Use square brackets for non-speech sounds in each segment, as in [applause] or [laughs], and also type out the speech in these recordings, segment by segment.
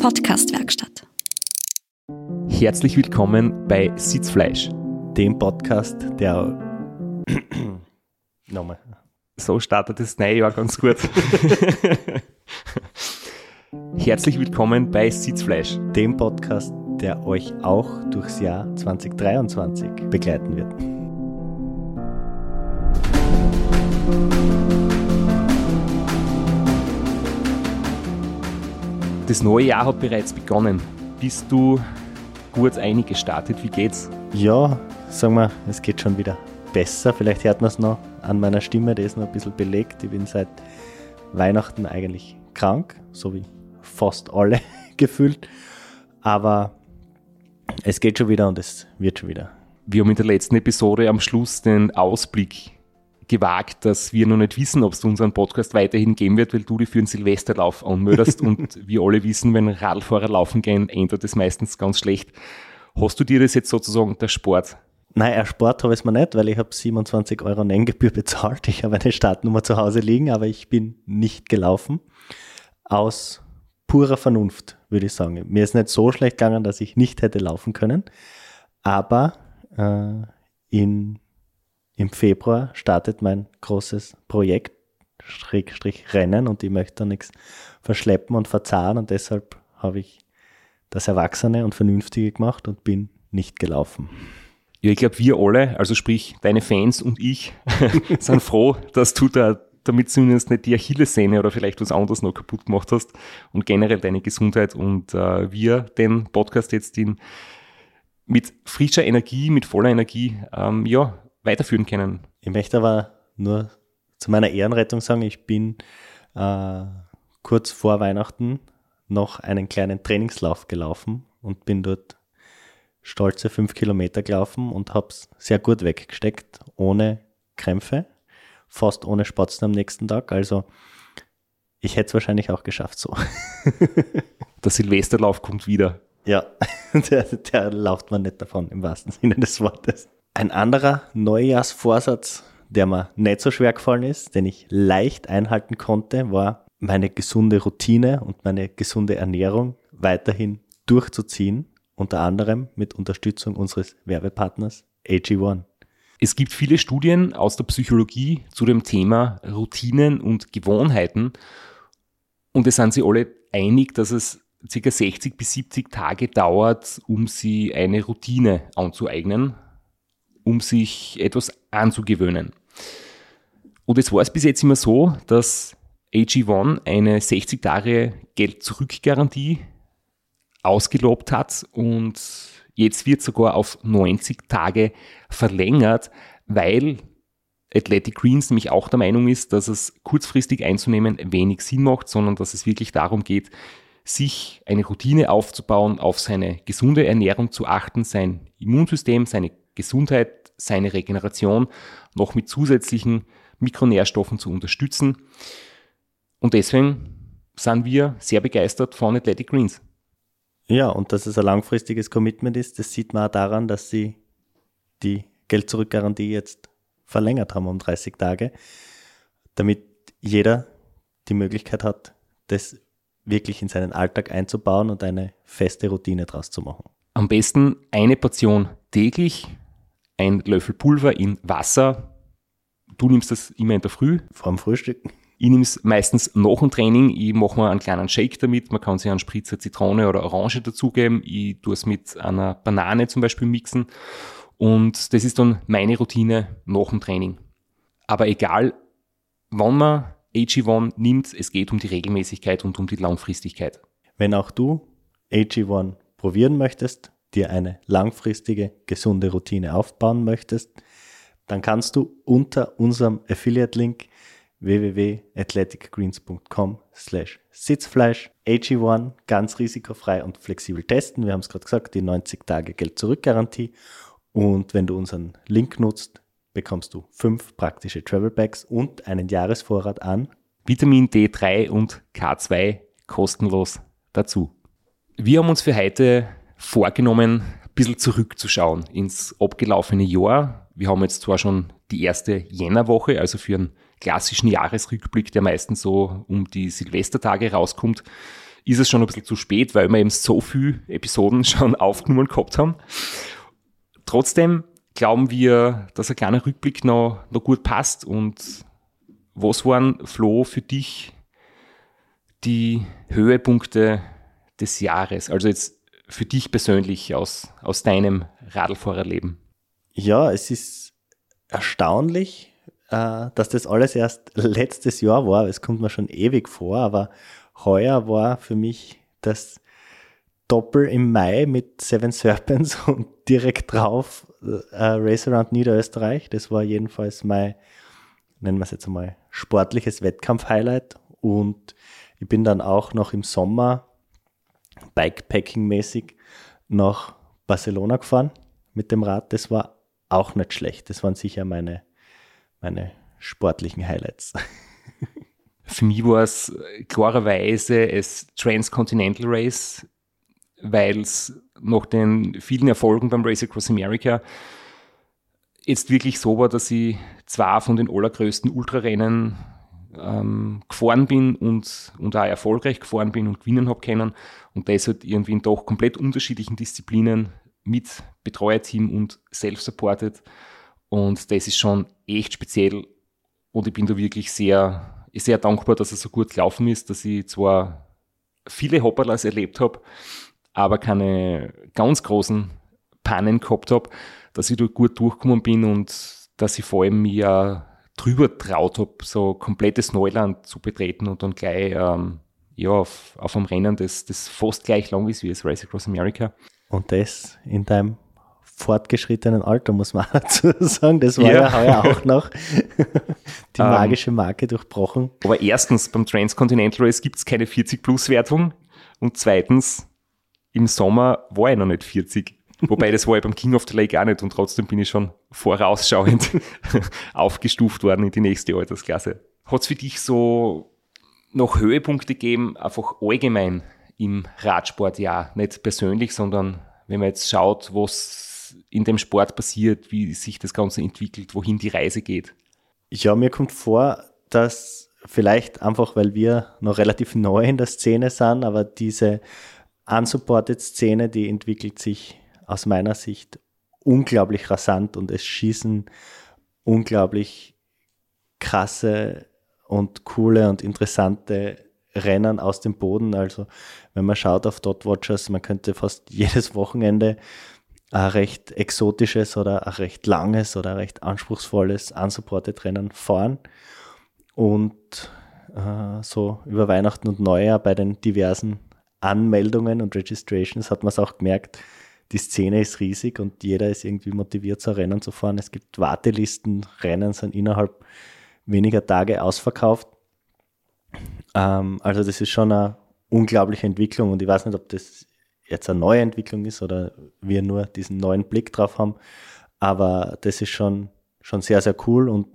Podcastwerkstatt. Herzlich willkommen bei Sitzfleisch. Dem Podcast, der. [coughs] Nochmal. So startet das neue Jahr ganz gut. [laughs] Herzlich willkommen bei Sitzfleisch. Dem Podcast, der euch auch durchs Jahr 2023 begleiten wird. Das neue Jahr hat bereits begonnen. Bist du gut eingestartet? Wie geht's? Ja, sagen wir, es geht schon wieder besser. Vielleicht hört man es noch an meiner Stimme, die ist noch ein bisschen belegt. Ich bin seit Weihnachten eigentlich krank, so wie fast alle [laughs] gefühlt. Aber es geht schon wieder und es wird schon wieder. Wir haben in der letzten Episode am Schluss den Ausblick gewagt, dass wir noch nicht wissen, ob es unseren Podcast weiterhin geben wird, weil du dich für einen Silvesterlauf anmeldest [laughs] und wir alle wissen, wenn Radfahrer laufen gehen, ändert es meistens ganz schlecht. Hast du dir das jetzt sozusagen der Sport? Nein, erspart habe ich es mir nicht, weil ich habe 27 Euro Nenngebühr bezahlt. Ich habe eine Startnummer zu Hause liegen, aber ich bin nicht gelaufen. Aus purer Vernunft, würde ich sagen. Mir ist nicht so schlecht gegangen, dass ich nicht hätte laufen können, aber äh, in im Februar startet mein großes Projekt, Schrägstrich Rennen, und ich möchte da nichts verschleppen und verzahnen und deshalb habe ich das Erwachsene und Vernünftige gemacht und bin nicht gelaufen. Ja, ich glaube, wir alle, also sprich deine Fans und ich, [laughs] sind froh, dass du da damit zumindest nicht die Achillessehne oder vielleicht was anderes noch kaputt gemacht hast und generell deine Gesundheit und äh, wir den Podcast jetzt in, mit frischer Energie, mit voller Energie, ähm, ja, weiterführen können. Ich möchte aber nur zu meiner Ehrenrettung sagen, ich bin äh, kurz vor Weihnachten noch einen kleinen Trainingslauf gelaufen und bin dort stolze fünf Kilometer gelaufen und habe es sehr gut weggesteckt, ohne Krämpfe, fast ohne Spatzen am nächsten Tag. Also ich hätte es wahrscheinlich auch geschafft so. [laughs] Der Silvesterlauf kommt wieder. Ja, [laughs] der, der lauft man nicht davon im wahrsten Sinne des Wortes. Ein anderer Neujahrsvorsatz, der mir nicht so schwer gefallen ist, den ich leicht einhalten konnte, war meine gesunde Routine und meine gesunde Ernährung weiterhin durchzuziehen, unter anderem mit Unterstützung unseres Werbepartners AG1. Es gibt viele Studien aus der Psychologie zu dem Thema Routinen und Gewohnheiten und es sind sie alle einig, dass es ca. 60 bis 70 Tage dauert, um sie eine Routine anzueignen um sich etwas anzugewöhnen. Und es war es bis jetzt immer so, dass AG1 eine 60 Tage Geld-Zurück-Garantie ausgelobt hat und jetzt wird sogar auf 90 Tage verlängert, weil Athletic Greens nämlich auch der Meinung ist, dass es kurzfristig einzunehmen wenig Sinn macht, sondern dass es wirklich darum geht, sich eine Routine aufzubauen, auf seine gesunde Ernährung zu achten, sein Immunsystem, seine Gesundheit, seine Regeneration noch mit zusätzlichen Mikronährstoffen zu unterstützen. Und deswegen sind wir sehr begeistert von Athletic Greens. Ja, und dass es ein langfristiges Commitment ist, das sieht man auch daran, dass sie die Geld-Zurück-Garantie jetzt verlängert haben um 30 Tage, damit jeder die Möglichkeit hat, das wirklich in seinen Alltag einzubauen und eine feste Routine draus zu machen. Am besten eine Portion täglich, ein Löffel Pulver in Wasser. Du nimmst das immer in der Früh. Vor dem Frühstück. Ich nehme es meistens nach dem Training. Ich mache mir einen kleinen Shake damit. Man kann sich einen Spritzer Zitrone oder Orange dazugeben. Ich tue es mit einer Banane zum Beispiel mixen. Und das ist dann meine Routine nach dem Training. Aber egal, wann man AG1 nimmt, es geht um die Regelmäßigkeit und um die Langfristigkeit. Wenn auch du AG1 probieren möchtest, dir eine langfristige, gesunde Routine aufbauen möchtest, dann kannst du unter unserem Affiliate-Link www.athleticgreens.com slash Sitzfleisch AG1 ganz risikofrei und flexibel testen. Wir haben es gerade gesagt, die 90 Tage Geld-Zurück-Garantie. Und wenn du unseren Link nutzt, bekommst du fünf praktische Travel Bags und einen Jahresvorrat an Vitamin D3 und K2 kostenlos dazu. Wir haben uns für heute vorgenommen, ein bisschen zurückzuschauen ins abgelaufene Jahr. Wir haben jetzt zwar schon die erste Jännerwoche, also für einen klassischen Jahresrückblick, der meistens so um die Silvestertage rauskommt, ist es schon ein bisschen zu spät, weil wir eben so viele Episoden [laughs] schon aufgenommen gehabt haben. Trotzdem glauben wir, dass ein kleiner Rückblick noch, noch gut passt. Und was waren, Flo, für dich die Höhepunkte des Jahres? Also jetzt für dich persönlich aus, aus deinem Radlfahrerleben? Ja, es ist erstaunlich, äh, dass das alles erst letztes Jahr war. Es kommt mir schon ewig vor, aber heuer war für mich das Doppel im Mai mit Seven Serpents [laughs] und direkt drauf äh, Race Around Niederösterreich. Das war jedenfalls mein, nennen wir es jetzt einmal, sportliches Wettkampf-Highlight. Und ich bin dann auch noch im Sommer Bikepacking-mäßig nach Barcelona gefahren mit dem Rad. Das war auch nicht schlecht. Das waren sicher meine, meine sportlichen Highlights. [laughs] Für mich war es klarerweise das Transcontinental Race, weil es nach den vielen Erfolgen beim Race Across America jetzt wirklich so war, dass ich zwei von den allergrößten Ultrarennen ähm, gefahren bin und, und auch erfolgreich gefahren bin und gewinnen habe können. Und das halt irgendwie in doch komplett unterschiedlichen Disziplinen mit Betreuerteam und self-supported. Und das ist schon echt speziell. Und ich bin da wirklich sehr, sehr dankbar, dass es so gut gelaufen ist, dass ich zwar viele Hopperlas erlebt habe, aber keine ganz großen Pannen gehabt habe, dass ich da gut durchgekommen bin und dass ich vor allem mir drüber traut habe, so komplettes Neuland zu betreten und dann gleich ähm, ja, auf, auf einem Rennen, das, das fast gleich lang ist wie das Race Across America. Und das in deinem fortgeschrittenen Alter, muss man [laughs] dazu sagen. Das war ja, ja heuer auch noch [laughs] die ähm, magische Marke durchbrochen. Aber erstens, beim Transcontinental Race gibt es keine 40-Plus-Wertung und zweitens, im Sommer war ich noch nicht 40. Wobei das war ich beim King of the Lake auch nicht und trotzdem bin ich schon vorausschauend [laughs] aufgestuft worden in die nächste Altersklasse. Hat es für dich so noch Höhepunkte gegeben, einfach allgemein im Radsportjahr? Nicht persönlich, sondern wenn man jetzt schaut, was in dem Sport passiert, wie sich das Ganze entwickelt, wohin die Reise geht. Ja, mir kommt vor, dass vielleicht einfach, weil wir noch relativ neu in der Szene sind, aber diese unsupported Szene, die entwickelt sich aus meiner Sicht unglaublich rasant und es schießen unglaublich krasse und coole und interessante Rennen aus dem Boden. Also wenn man schaut auf Dot Watchers, man könnte fast [laughs] jedes Wochenende ein recht exotisches oder ein recht langes oder ein recht anspruchsvolles unsupported Rennen fahren. Und äh, so über Weihnachten und Neujahr bei den diversen Anmeldungen und Registrations hat man es auch gemerkt, die Szene ist riesig und jeder ist irgendwie motiviert, so Rennen zu fahren. Es gibt Wartelisten, Rennen sind innerhalb weniger Tage ausverkauft. Ähm, also das ist schon eine unglaubliche Entwicklung und ich weiß nicht, ob das jetzt eine neue Entwicklung ist oder wir nur diesen neuen Blick drauf haben, aber das ist schon, schon sehr, sehr cool und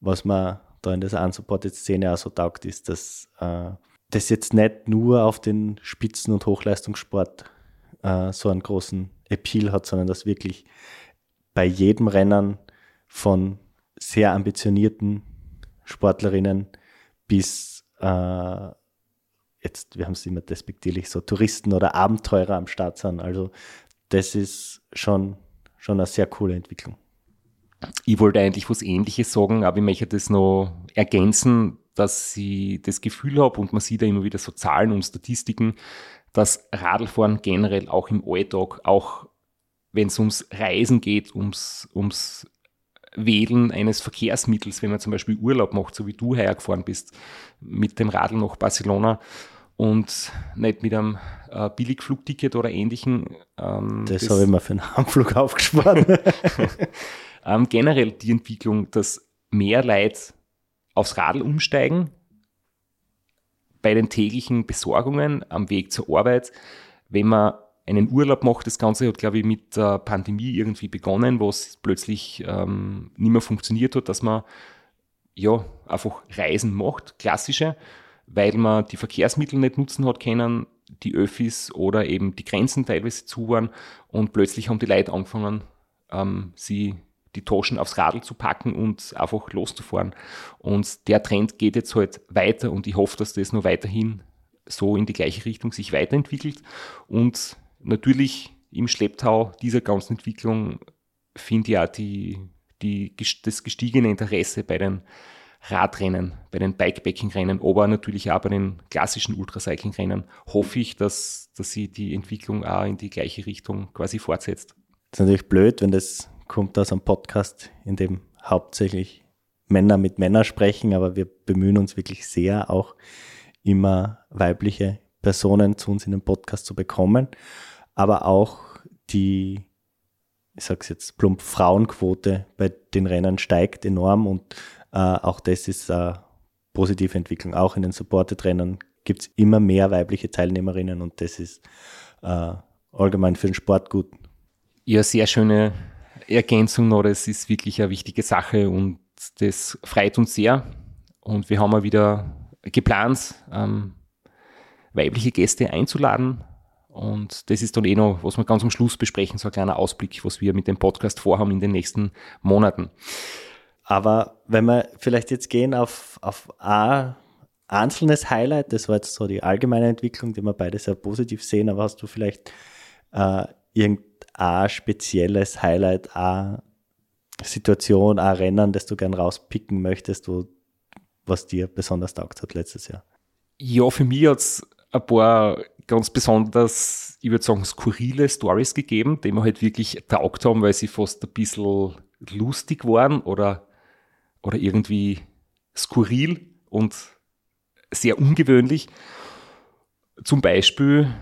was man da in dieser Unsupported-Szene auch so taugt, ist, dass äh, das jetzt nicht nur auf den Spitzen- und Hochleistungssport äh, so einen großen Appeal hat, sondern dass wirklich bei jedem Rennen von sehr ambitionierten Sportlerinnen bis äh, jetzt, wir haben es immer despektierlich, so Touristen oder Abenteurer am Start sind. Also das ist schon, schon eine sehr coole Entwicklung. Ich wollte eigentlich was Ähnliches sagen, aber ich möchte das noch ergänzen, dass ich das Gefühl habe und man sieht ja immer wieder so Zahlen und Statistiken, dass Radlfahren generell auch im Alltag, auch wenn es ums Reisen geht, ums, ums Wählen eines Verkehrsmittels, wenn man zum Beispiel Urlaub macht, so wie du hergefahren bist, mit dem Radl nach Barcelona und nicht mit einem äh, Billigflugticket oder ähnlichen. Ähm, das, das habe ich mir für einen Heimflug [laughs] aufgespart. [laughs] ähm, generell die Entwicklung, dass mehr Leute aufs Radl umsteigen, bei den täglichen Besorgungen am Weg zur Arbeit, wenn man einen Urlaub macht, das Ganze hat, glaube ich, mit der Pandemie irgendwie begonnen, wo es plötzlich ähm, nicht mehr funktioniert hat, dass man ja einfach Reisen macht, klassische, weil man die Verkehrsmittel nicht nutzen hat können, die Öffis oder eben die Grenzen teilweise zu waren und plötzlich haben die Leute angefangen, ähm, sie die Taschen aufs Radl zu packen und einfach loszufahren. Und der Trend geht jetzt halt weiter und ich hoffe, dass das nur weiterhin so in die gleiche Richtung sich weiterentwickelt. Und natürlich im Schlepptau dieser ganzen Entwicklung finde ich auch die, die, das gestiegene Interesse bei den Radrennen, bei den Bikepacking-Rennen, aber natürlich auch bei den klassischen Ultracycling-Rennen, hoffe ich, dass, dass sie die Entwicklung auch in die gleiche Richtung quasi fortsetzt. Das ist natürlich blöd, wenn das kommt aus einem Podcast, in dem hauptsächlich Männer mit Männern sprechen, aber wir bemühen uns wirklich sehr, auch immer weibliche Personen zu uns in den Podcast zu bekommen, aber auch die, ich sage es jetzt plump, Frauenquote bei den Rennen steigt enorm und äh, auch das ist eine positive Entwicklung. Auch in den Supported-Rennen gibt es immer mehr weibliche Teilnehmerinnen und das ist äh, allgemein für den Sport gut. Ja, sehr schöne Ergänzung noch. Das ist wirklich eine wichtige Sache und das freut uns sehr. Und wir haben auch wieder geplant, ähm, weibliche Gäste einzuladen. Und das ist dann eh noch, was wir ganz am Schluss besprechen, so ein kleiner Ausblick, was wir mit dem Podcast vorhaben in den nächsten Monaten. Aber wenn wir vielleicht jetzt gehen auf, auf ein einzelnes Highlight, das war jetzt so die allgemeine Entwicklung, die wir beide sehr positiv sehen, aber hast du vielleicht äh, irgendein spezielles Highlight, eine Situation, ein Rennen, das du gern rauspicken möchtest, wo, was dir besonders taugt hat letztes Jahr? Ja, für mich hat es ein paar ganz besonders, ich würde sagen, skurrile Stories gegeben, die mir halt wirklich taugt haben, weil sie fast ein bisschen lustig waren oder oder irgendwie skurril und sehr ungewöhnlich. Zum Beispiel,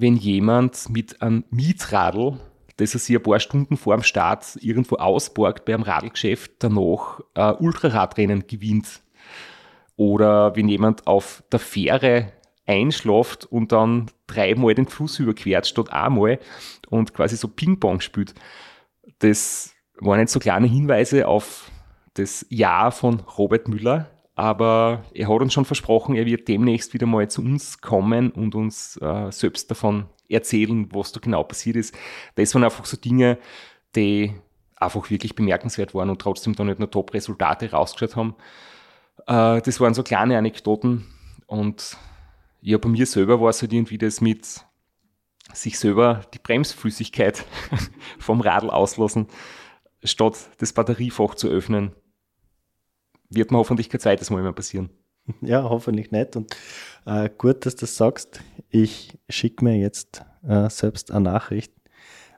wenn jemand mit einem Mietradl, das er sich ein paar Stunden vor dem Start irgendwo ausborgt bei einem Radlgeschäft, danach äh, Ultraradrennen gewinnt. Oder wenn jemand auf der Fähre einschlaft und dann dreimal den Fluss überquert statt einmal und quasi so Ping-Pong spielt. Das waren jetzt so kleine Hinweise auf das Ja von Robert Müller, aber er hat uns schon versprochen, er wird demnächst wieder mal zu uns kommen und uns äh, selbst davon erzählen, was da genau passiert ist. Das waren einfach so Dinge, die einfach wirklich bemerkenswert waren und trotzdem da nicht nur Top-Resultate rausgeschaut haben. Äh, das waren so kleine Anekdoten und ja, bei mir selber war es halt irgendwie das mit sich selber die Bremsflüssigkeit [laughs] vom Radl auslassen statt das Batteriefach zu öffnen, wird mir hoffentlich kein zweites Mal mehr passieren. Ja, hoffentlich nicht. Und äh, gut, dass du das sagst. Ich schicke mir jetzt äh, selbst eine Nachricht,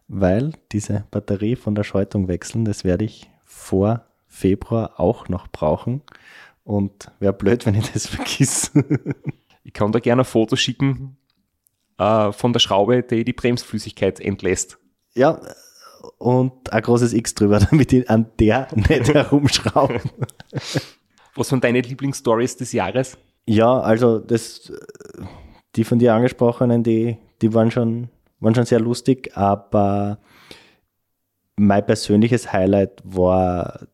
weil diese Batterie von der Schaltung wechseln, das werde ich vor Februar auch noch brauchen. Und wäre blöd, wenn ich das [laughs] vergiss. ich kann da gerne ein Foto schicken äh, von der Schraube, die die Bremsflüssigkeit entlässt. Ja, und ein großes X drüber, [laughs] damit ich an der nicht [laughs] herumschrauben. Was waren deine Lieblingsstories des Jahres? Ja, also das, die von dir angesprochenen, die, die waren, schon, waren schon sehr lustig, aber mein persönliches Highlight war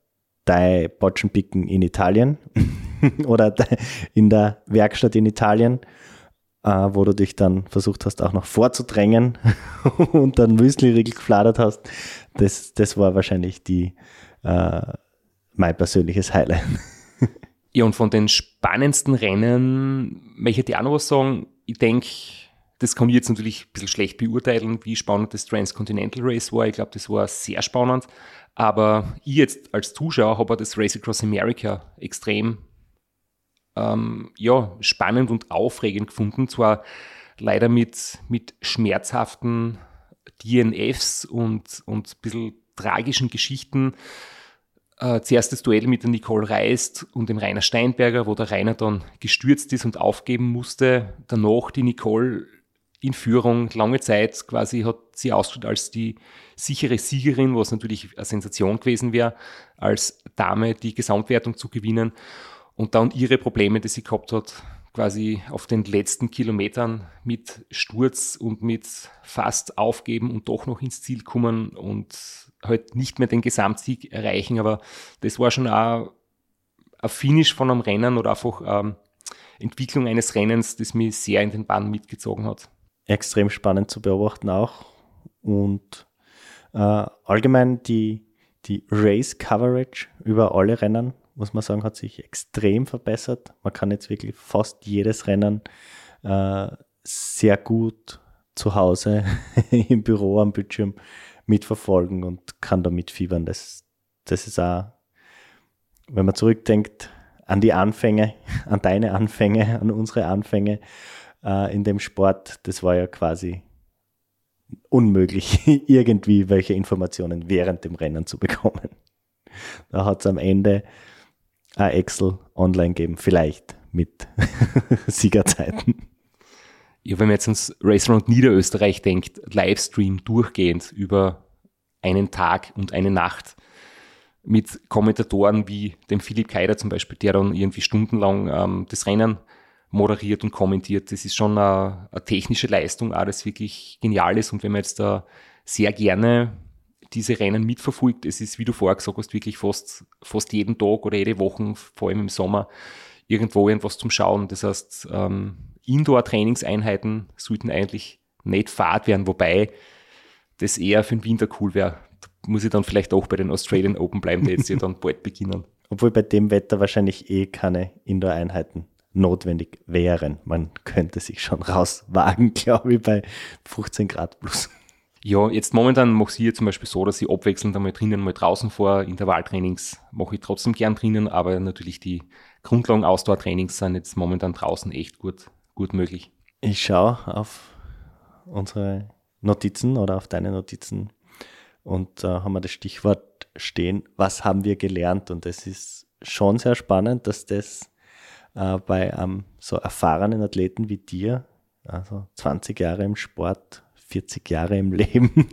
dein Botschenpicken in Italien [laughs] oder in der Werkstatt in Italien wo du dich dann versucht hast, auch noch vorzudrängen [laughs] und dann Müsli-Riegel gefladert hast. Das, das war wahrscheinlich die, äh, mein persönliches Highlight. [laughs] ja, und von den spannendsten Rennen möchte ich dir auch noch was sagen. Ich denke, das kann ich jetzt natürlich ein bisschen schlecht beurteilen, wie spannend das Transcontinental Race war. Ich glaube, das war sehr spannend. Aber ich jetzt als Zuschauer habe das Race Across America extrem ähm, ja, spannend und aufregend gefunden. Zwar leider mit, mit schmerzhaften DNFs und, und ein bisschen tragischen Geschichten. Äh, zuerst das Duell mit der Nicole Reist und dem Rainer Steinberger, wo der Rainer dann gestürzt ist und aufgeben musste. Danach die Nicole in Führung lange Zeit quasi hat sie ausgeschaut als die sichere Siegerin, was natürlich eine Sensation gewesen wäre, als Dame die Gesamtwertung zu gewinnen und dann ihre Probleme, die sie gehabt hat, quasi auf den letzten Kilometern mit Sturz und mit fast aufgeben und doch noch ins Ziel kommen und halt nicht mehr den Gesamtsieg erreichen. Aber das war schon auch ein Finish von einem Rennen oder einfach ähm, Entwicklung eines Rennens, das mich sehr in den Bann mitgezogen hat. Extrem spannend zu beobachten auch. Und äh, allgemein die, die Race Coverage über alle Rennen muss man sagen, hat sich extrem verbessert. Man kann jetzt wirklich fast jedes Rennen äh, sehr gut zu Hause [laughs] im Büro am Bildschirm mitverfolgen und kann da mitfiebern. Das, das ist auch, wenn man zurückdenkt an die Anfänge, [laughs] an deine Anfänge, an unsere Anfänge äh, in dem Sport, das war ja quasi unmöglich, [laughs] irgendwie welche Informationen während dem Rennen zu bekommen. Da hat es am Ende ein Excel online geben, vielleicht mit [laughs] Siegerzeiten. Ja, wenn man jetzt ans Restaurant Niederösterreich denkt, Livestream durchgehend über einen Tag und eine Nacht mit Kommentatoren wie dem Philipp Keider zum Beispiel, der dann irgendwie stundenlang ähm, das Rennen moderiert und kommentiert. Das ist schon eine, eine technische Leistung, das wirklich genial ist. Und wenn man jetzt da sehr gerne diese Rennen mitverfolgt, es ist, wie du vorher gesagt hast, wirklich fast, fast jeden Tag oder jede Woche, vor allem im Sommer, irgendwo irgendwas zum Schauen. Das heißt, ähm, Indoor-Trainingseinheiten sollten eigentlich nicht fad werden, wobei das eher für den Winter cool wäre. Muss ich dann vielleicht auch bei den Australian [laughs] Open bleiben, die jetzt ja dann bald beginnen. Obwohl bei dem Wetter wahrscheinlich eh keine Indoor-Einheiten notwendig wären. Man könnte sich schon rauswagen, [laughs] glaube ich, bei 15 Grad plus. Ja, jetzt momentan mache ich hier zum Beispiel so, dass ich abwechselnd einmal drinnen, mal draußen vor. Intervalltrainings mache ich trotzdem gern drinnen, aber natürlich die Grundlagen-Ausdauertrainings sind jetzt momentan draußen echt gut, gut möglich. Ich schaue auf unsere Notizen oder auf deine Notizen und äh, haben wir das Stichwort stehen, was haben wir gelernt? Und es ist schon sehr spannend, dass das äh, bei einem so erfahrenen Athleten wie dir, also 20 Jahre im Sport, 40 Jahre im Leben, [laughs]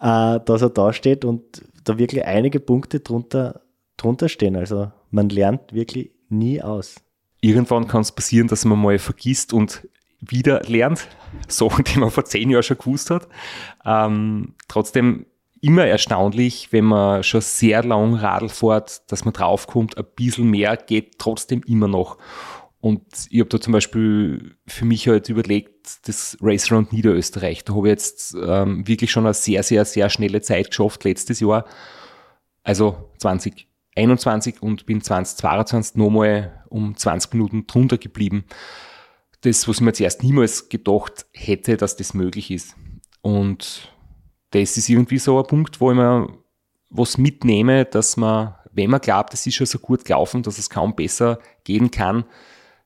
äh, dass er da steht und da wirklich einige Punkte drunter, drunter stehen. Also man lernt wirklich nie aus. Irgendwann kann es passieren, dass man mal vergisst und wieder lernt, Sachen, [laughs] die man vor zehn Jahren schon gewusst hat. Ähm, trotzdem immer erstaunlich, wenn man schon sehr lang Radl fährt, dass man draufkommt, ein bisschen mehr geht trotzdem immer noch. Und ich habe da zum Beispiel für mich halt überlegt, das Race Round Niederösterreich, da habe ich jetzt ähm, wirklich schon eine sehr, sehr, sehr schnelle Zeit geschafft letztes Jahr. Also 2021 und bin 2022 nochmal um 20 Minuten drunter geblieben. Das, was ich mir zuerst niemals gedacht hätte, dass das möglich ist. Und das ist irgendwie so ein Punkt, wo ich mir was mitnehme, dass man, wenn man glaubt, es ist schon so gut gelaufen, dass es kaum besser gehen kann,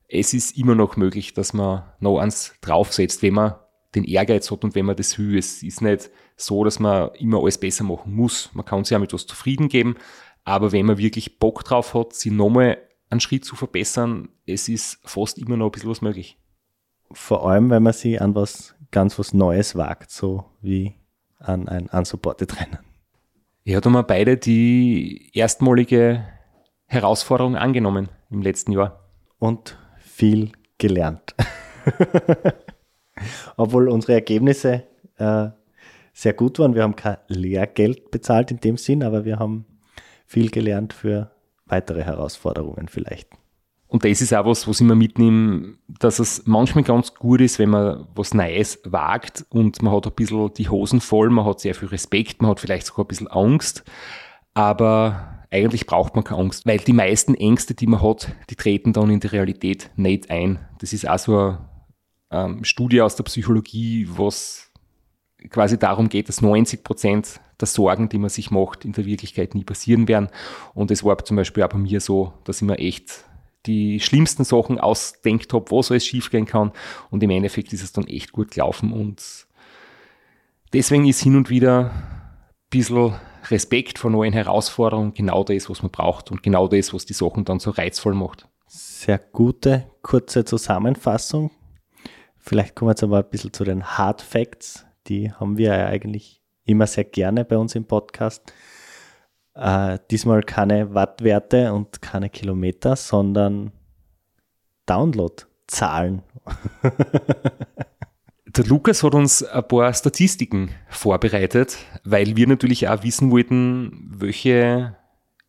es ist immer noch möglich, dass man noch eins draufsetzt, wenn man den Ehrgeiz hat und wenn man das will. Es ist nicht so, dass man immer alles besser machen muss. Man kann sich ja mit was zufrieden geben, aber wenn man wirklich Bock drauf hat, sich nochmal einen Schritt zu verbessern, es ist fast immer noch ein bisschen was möglich. Vor allem, wenn man sich an was ganz was Neues wagt, so wie an ein unsupported Rennen. Ja, da haben wir beide die erstmalige Herausforderung angenommen im letzten Jahr. Und viel gelernt. [laughs] Obwohl unsere Ergebnisse äh, sehr gut waren. Wir haben kein Lehrgeld bezahlt in dem Sinn, aber wir haben viel gelernt für weitere Herausforderungen vielleicht. Und das ist auch was, was ich mir mitnehme, dass es manchmal ganz gut ist, wenn man was Neues wagt und man hat ein bisschen die Hosen voll, man hat sehr viel Respekt, man hat vielleicht sogar ein bisschen Angst, aber eigentlich braucht man keine Angst, weil die meisten Ängste, die man hat, die treten dann in die Realität nicht ein. Das ist auch so eine ähm, Studie aus der Psychologie, was quasi darum geht, dass 90 Prozent der Sorgen, die man sich macht, in der Wirklichkeit nie passieren werden. Und es war zum Beispiel auch bei mir so, dass ich mir echt die schlimmsten Sachen ausdenkt habe, was alles schiefgehen kann. Und im Endeffekt ist es dann echt gut gelaufen. Und deswegen ist hin und wieder ein bisschen Respekt vor neuen Herausforderungen genau das, was man braucht und genau das, was die Sachen dann so reizvoll macht. Sehr gute, kurze Zusammenfassung. Vielleicht kommen wir jetzt aber ein bisschen zu den Hard Facts. Die haben wir ja eigentlich immer sehr gerne bei uns im Podcast. Äh, diesmal keine Wattwerte und keine Kilometer, sondern Downloadzahlen. [laughs] Der Lukas hat uns ein paar Statistiken vorbereitet, weil wir natürlich auch wissen wollten, welche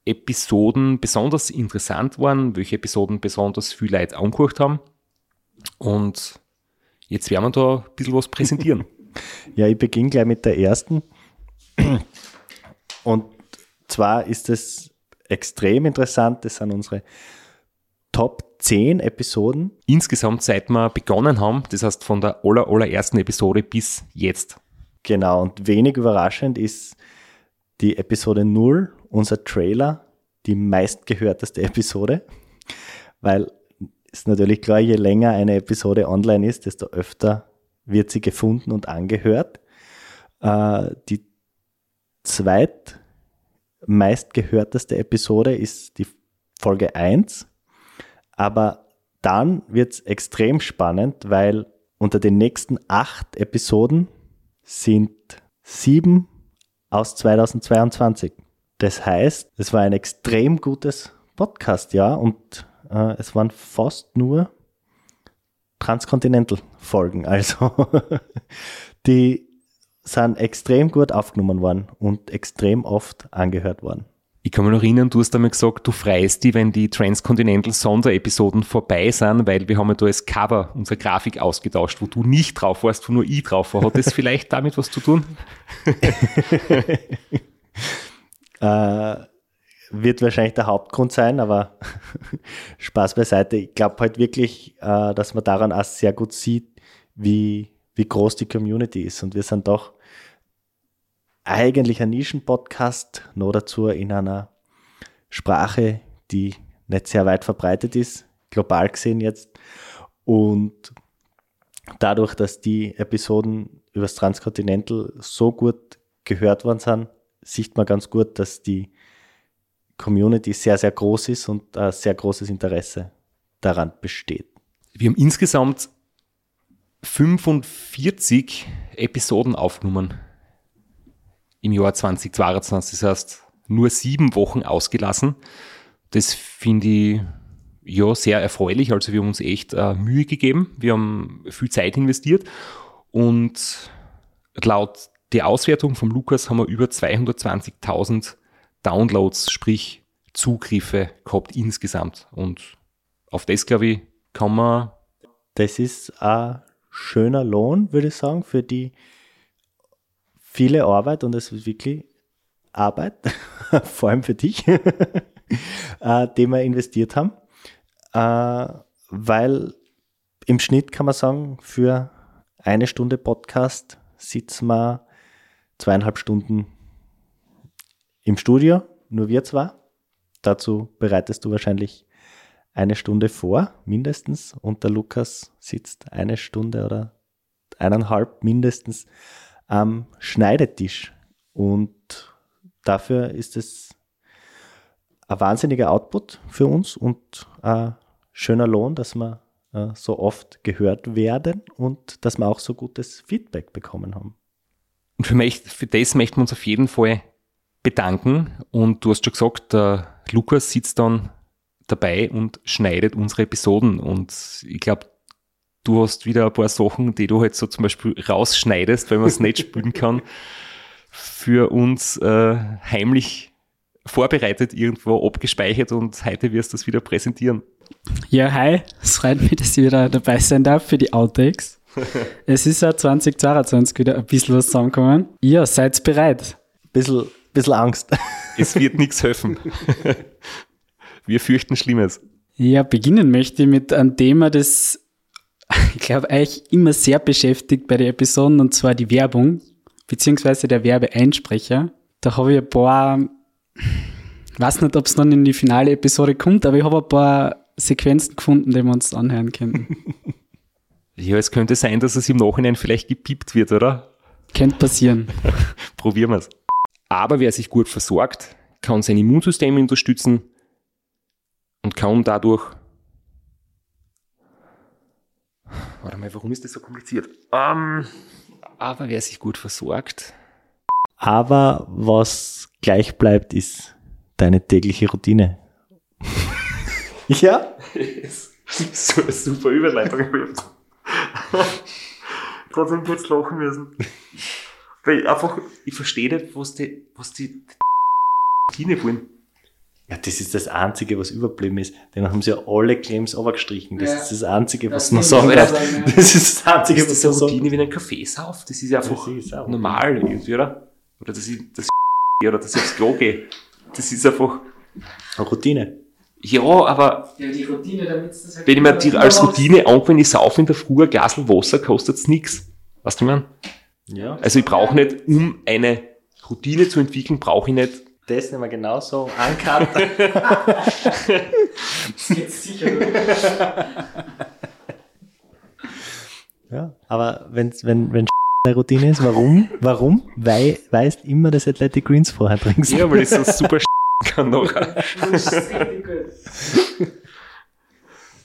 Episoden besonders interessant waren, welche Episoden besonders viel Leute angehört haben. Und jetzt werden wir da ein bisschen was präsentieren. [laughs] ja, ich beginne gleich mit der ersten. Und zwar ist es extrem interessant. Das sind unsere Top 10 Episoden. Insgesamt, seit wir begonnen haben, das heißt von der aller, allerersten Episode bis jetzt. Genau, und wenig überraschend ist die Episode 0, unser Trailer, die meistgehörteste Episode, weil ist natürlich klar, je länger eine Episode online ist, desto öfter wird sie gefunden und angehört. Äh, die zweit meistgehörteste Episode ist die Folge 1. Aber dann wird es extrem spannend, weil unter den nächsten acht Episoden sind sieben aus 2022. Das heißt, es war ein extrem gutes Podcast-Jahr und äh, es waren fast nur Transcontinental-Folgen. Also [laughs] die sind extrem gut aufgenommen worden und extrem oft angehört worden. Ich kann mich noch erinnern, du hast einmal gesagt, du freust dich, wenn die Transcontinental Sonderepisoden vorbei sind, weil wir haben ja da als Cover unsere Grafik ausgetauscht, wo du nicht drauf warst, wo nur ich drauf war. Hat das [laughs] vielleicht damit was zu tun? [laughs] äh, wird wahrscheinlich der Hauptgrund sein, aber [laughs] Spaß beiseite. Ich glaube halt wirklich, äh, dass man daran auch sehr gut sieht, wie, wie groß die Community ist. Und wir sind doch eigentlich ein Nischen-Podcast, nur dazu in einer Sprache, die nicht sehr weit verbreitet ist, global gesehen jetzt. Und dadurch, dass die Episoden übers Transcontinental so gut gehört worden sind, sieht man ganz gut, dass die Community sehr, sehr groß ist und ein sehr großes Interesse daran besteht. Wir haben insgesamt 45 Episoden aufgenommen im Jahr 2022. Das heißt, nur sieben Wochen ausgelassen. Das finde ich ja sehr erfreulich. Also wir haben uns echt äh, Mühe gegeben. Wir haben viel Zeit investiert und laut der Auswertung von Lukas haben wir über 220.000 Downloads, sprich Zugriffe gehabt insgesamt. Und auf das, glaube ich, kann man. Das ist ein schöner Lohn, würde ich sagen, für die viele Arbeit und es ist wirklich Arbeit, [laughs] vor allem für dich, [laughs] äh, die wir investiert haben. Äh, weil im Schnitt kann man sagen, für eine Stunde Podcast sitzen wir zweieinhalb Stunden im Studio, nur wir zwei. Dazu bereitest du wahrscheinlich eine Stunde vor, mindestens. Und der Lukas sitzt eine Stunde oder eineinhalb mindestens am Schneidetisch. Und dafür ist es ein wahnsinniger Output für uns und ein schöner Lohn, dass wir äh, so oft gehört werden und dass wir auch so gutes Feedback bekommen haben. Und für, mich, für das möchten wir uns auf jeden Fall bedanken. Und du hast schon gesagt, der Lukas sitzt dann dabei und schneidet unsere Episoden. Und ich glaube, du hast wieder ein paar Sachen, die du halt so zum Beispiel rausschneidest, weil man es nicht spielen kann, für uns äh, heimlich vorbereitet, irgendwo abgespeichert und heute wirst du es wieder präsentieren. Ja, hi, es freut mich, dass ich wieder dabei sein darf für die Outtakes. [laughs] es ist ja 2022 wieder ein bisschen was zusammengekommen. Ja, seid bereit. Ein bisschen bisschen Angst. [laughs] Es wird nichts helfen. [laughs] Wir fürchten Schlimmes. Ja, beginnen möchte ich mit einem Thema, das [laughs] ich glaube eigentlich immer sehr beschäftigt bei den Episoden, und zwar die Werbung, beziehungsweise der Werbeeinsprecher. Da habe ich ein paar, ich weiß nicht, ob es dann in die finale Episode kommt, aber ich habe ein paar Sequenzen gefunden, die wir uns anhören können. [laughs] Ja, es könnte sein, dass es im Nachhinein vielleicht gepiept wird, oder? Könnte passieren. [laughs] Probieren wir es. Aber wer sich gut versorgt, kann sein Immunsystem unterstützen und kann dadurch. Warte mal, warum ist das so kompliziert? Um, ähm, aber wer sich gut versorgt. Aber was gleich bleibt, ist deine tägliche Routine. ja? [laughs] so eine super Überleitung. Trotzdem kurz lachen müssen. Weil einfach, ich verstehe nicht, was die, was die Routine wollen. Ja, das ist das Einzige, was überblieben ist. Denn haben sie ja alle Claims overgestrichen. Das ja. ist das Einzige, was man sagen darf. Das ist das Einzige, ist das was man Routine, wie ein Kaffee sauft? Das ist ja einfach ist normal irgendwie, oder? Oder dass ich, dass ich oder dass ich aufs Klo gehe. Das ist einfach, Routine. Ja, aber Ja, die Routine, damit das halt wenn ich mir die als Routine angewöhne, ich saufe in der Früh ein Glas Wasser, kostet's nix. Weißt du, ich mein? Ja. Also ich brauche nicht, um eine Routine zu entwickeln, brauche ich nicht Das nehmen wir genauso ankarten. [laughs] jetzt sicher. ja. Aber wenn's, wenn, wenn eine Routine ist, warum? Warum? Weil, du immer das Athletic Greens vorher trinkst. Ja, weil ich so super kann nachher. [laughs]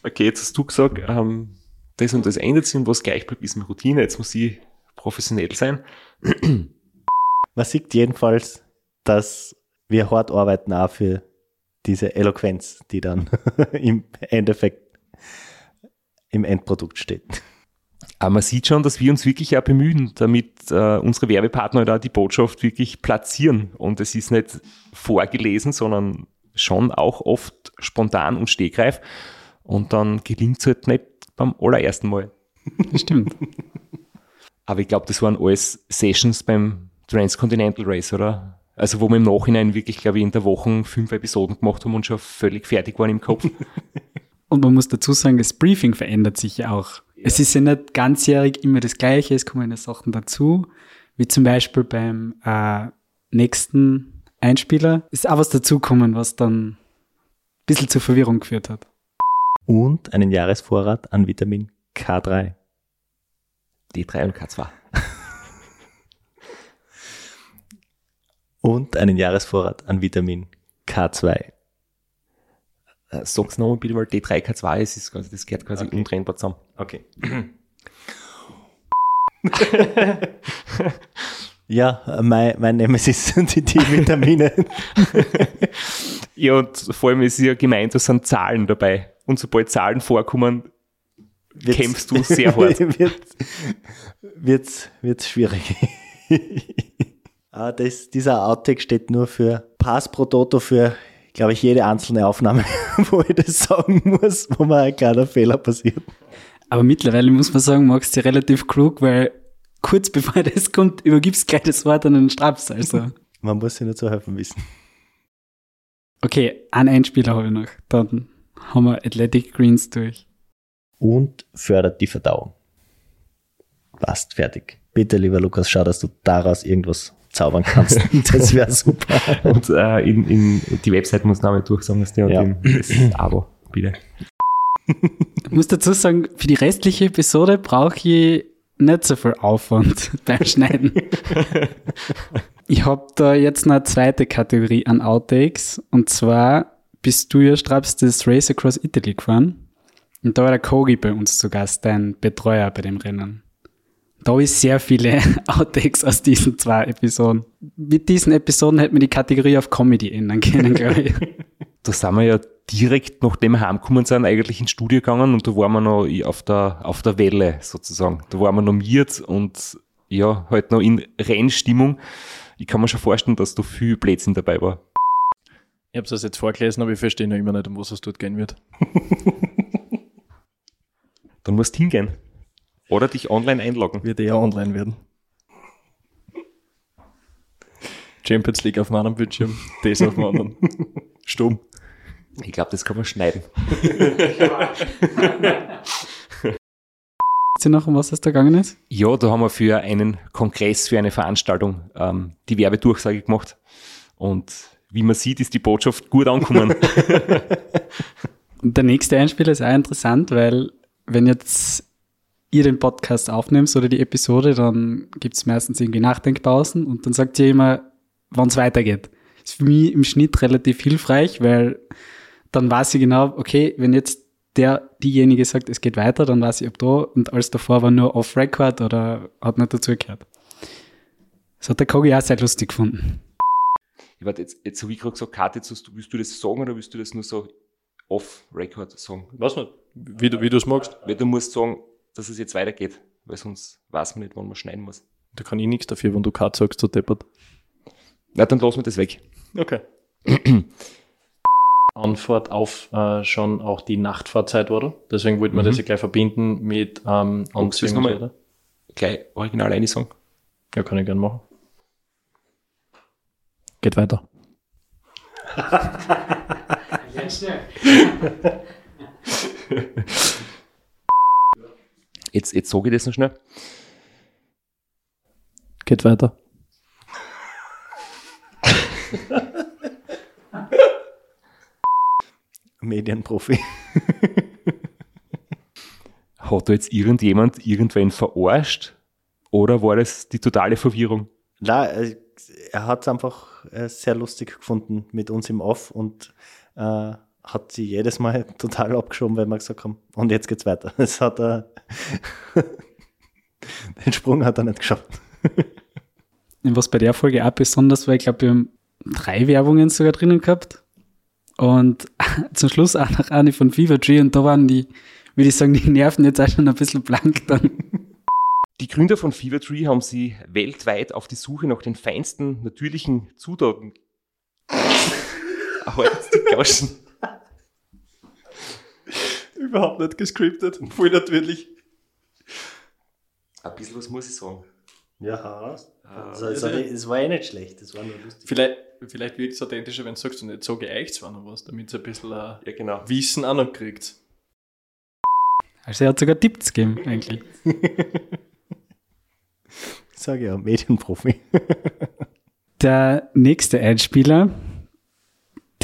Okay, jetzt hast du gesagt, ähm, das und das ändert sich und was gleich bleibt, ist meine Routine. Jetzt muss ich professionell sein. Man sieht jedenfalls, dass wir hart arbeiten auch für diese Eloquenz, die dann [laughs] im Endeffekt im Endprodukt steht. Aber man sieht schon, dass wir uns wirklich auch bemühen, damit äh, unsere Werbepartner da die Botschaft wirklich platzieren. Und es ist nicht vorgelesen, sondern schon auch oft spontan und stegreif. Und dann gelingt es halt nicht beim allerersten Mal. Stimmt. Aber ich glaube, das waren alles Sessions beim Transcontinental Race, oder? Also wo wir im Nachhinein wirklich, glaube ich, in der Woche fünf Episoden gemacht haben und schon völlig fertig waren im Kopf. [laughs] Und man muss dazu sagen, das Briefing verändert sich ja auch. Es ist ja nicht ganzjährig immer das Gleiche, es kommen ja Sachen dazu, wie zum Beispiel beim äh, nächsten Einspieler ist auch was dazukommen, was dann ein bisschen zur Verwirrung geführt hat. Und einen Jahresvorrat an Vitamin K3. D3 und K2. Und einen Jahresvorrat an Vitamin K2. Äh, sag's nochmal bitte, weil D3, K2 ist, ist quasi, das gehört quasi Okay. untrennbar zusammen. Okay. [clears throat] ja, mein, mein Nemesis sind [laughs] die, die Vitamine. [laughs] Ja, und vor allem ist ja gemeint, da sind Zahlen dabei. Und sobald Zahlen vorkommen, Wird's- Kämpfst du sehr hart. [laughs] wird, wird's, wird's schwierig. Ah, das, dieser Outtake steht nur für Pass pro Toto für, glaube ich, jede einzelne Aufnahme, [laughs] wo ich das sagen muss, wo mir ein kleiner Fehler passiert. Aber mittlerweile muss man sagen, magst du relativ klug, weil kurz bevor das kommt, übergibst gleich das Wort an den Straps. Also. [laughs] Man muss sich nur zu helfen wissen. Okay, einen Einspieler habe ich noch. Dann haben wir Athletic Greens durch. Und fördert die Verdauung. Passt, fertig. Bitte, lieber Lukas, schau, dass du daraus irgendwas zaubern kannst. [laughs] Das wäre super. und äh, in, in die Website muss Name durchsagen, dass der Ja. und das Abo, bitte. Ich muss dazu sagen, für die restliche Episode brauche ich nicht so viel Aufwand [laughs] beim Schneiden. [laughs] ich habe da jetzt noch eine zweite Kategorie an Outtakes. Und zwar bist du ja, Straps, das Race Across Italy gefahren. Und da war der Kogi bei uns zu Gast, dein Betreuer bei dem Rennen. Da ich sehr viele [laughs] Outtakes aus diesen zwei Episoden. Mit diesen Episoden hätte man die Kategorie auf Comedy ändern können, [laughs] glaube ich. Da sind wir ja direkt, nachdem wir heimgekommen sind, eigentlich ins Studio gegangen und da waren wir noch auf der, auf der Welle sozusagen. Da waren wir normiert und ja, halt noch in Rennstimmung. Ich kann mir schon vorstellen, dass da viel Blödsinn dabei war. Ich habe es jetzt vorgelesen, aber ich verstehe noch immer nicht, um was es dort gehen wird. [laughs] Dann musst du hingehen. Oder dich online einloggen. Wird eher online werden. Champions League auf meinem Bildschirm, das auf dem anderen. [laughs] Stumm. Ich glaube, das kann man schneiden. [laughs] Ihr noch, um was es da gegangen ist? Ja, da haben wir für einen Kongress, für eine Veranstaltung ähm, die Werbedurchsage gemacht. Und wie man sieht, ist die Botschaft gut angekommen. [laughs] Der nächste Einspieler ist auch interessant, weil wenn jetzt ihr den Podcast aufnehmt oder die Episode, dann gibt es meistens irgendwie Nachdenkpausen und dann sagt ihr immer, wann es weitergeht. Ist für mich im Schnitt relativ hilfreich, weil dann weiß ich genau, okay, wenn jetzt der, diejenige sagt, es geht weiter, dann weiß ich, ob da und alles davor war nur off-record oder hat nicht dazugehört. Das hat der Kogi auch sehr lustig gefunden. Ich warte, jetzt, jetzt habe ich gerade gesagt, Kati, willst du das sagen oder willst du das nur so off-record sagen? Was nicht? Wie du, wie du es magst. Weil du musst sagen, dass es jetzt weitergeht, weil sonst weiß man nicht, wann man schneiden muss. Da kann ich nichts dafür, wenn du Cut sagst, so deppert. Na, dann lassen wir das weg. Okay. [clears throat] Anfahrt auf äh, schon auch die Nachtfahrzeit, oder? Deswegen wollten wir Mhm. das ja gleich verbinden mit ähm, Anziehung weiter. Gleich original eine sagen. Ja, kann ich gern machen. Geht weiter. [laughs] [laughs] Jetzt, jetzt sage ich das noch schnell. Geht weiter. Medienprofi. [laughs] Hat da jetzt irgendjemand irgendwen verarscht? Oder war das die totale Verwirrung? Na, äh, er hat es einfach äh, sehr lustig gefunden mit uns im Off und äh, hat sie jedes Mal [laughs] total abgeschoben, weil wir gesagt haben, und jetzt geht's weiter. [laughs] Das hat er, [laughs] den Sprung hat er nicht geschafft. Was bei der Folge auch besonders war, ich glaube, wir haben drei Werbungen sogar drinnen gehabt. Und zum Schluss auch noch eine von Fever Tree und da waren die, würde ich sagen, die Nerven jetzt auch schon ein bisschen blank dann. Die Gründer von Fevertree haben sie weltweit auf die Suche nach den feinsten natürlichen Zutaten. Aber jetzt die Gauschen. Überhaupt nicht gescriptet. [laughs] Voll natürlich. Ein bisschen was muss ich sagen. Ja, Ah, also, also, es war eh nicht schlecht, das war nur lustig. Vielleicht, vielleicht wirkt es authentischer, wenn du sagst, und jetzt sage ich euch zwar noch was, damit ihr ein bisschen äh, Ja, genau. Wissen auch noch kriegt. Also er hat sogar Tipps gegeben, eigentlich. [laughs] Ich sage ja, Medienprofi. [laughs] Der nächste Einspieler,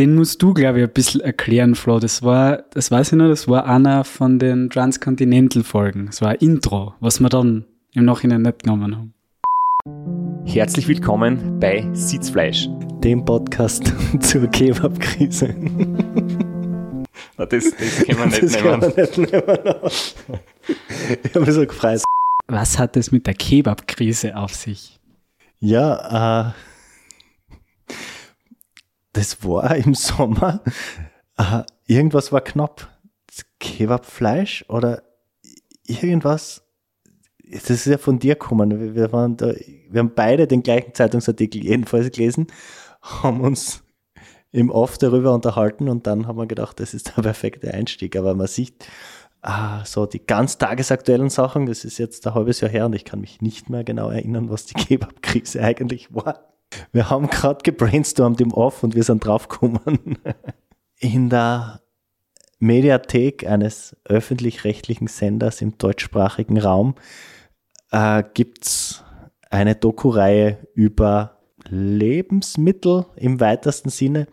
den musst du, glaube ich, ein bisschen erklären, Flo. Das war, das weiß ich noch, das war einer von den Transcontinental-Folgen. Das war ein Intro, was wir dann im Nachhinein nicht genommen haben. Herzlich willkommen bei Sitzfleisch. Dem Podcast [laughs] zur Kebab-Krise. [laughs] Na, das, das können wir [laughs] nicht Das kann nehmen. man nicht nehmen. Ich habe mich so gefreut. Was hat es mit der Kebab-Krise auf sich? Ja, äh, das war [laughs] im Sommer. Äh, irgendwas war knapp. Kebabfleisch oder irgendwas. Das ist ja von dir gekommen. Wir, waren da, wir haben beide den gleichen Zeitungsartikel jedenfalls gelesen, haben uns im Off darüber unterhalten und dann haben wir gedacht, das ist der perfekte Einstieg. Aber man sieht, ah, so die ganz tagesaktuellen Sachen, das ist jetzt ein halbes Jahr her und ich kann mich nicht mehr genau erinnern, was die [laughs] Kebab-Krise eigentlich war. Wir haben gerade gebrainstormt im Off und wir sind draufgekommen. In der Mediathek eines öffentlich-rechtlichen Senders im deutschsprachigen Raum äh, gibt es eine Doku-Reihe über Lebensmittel im weitesten Sinne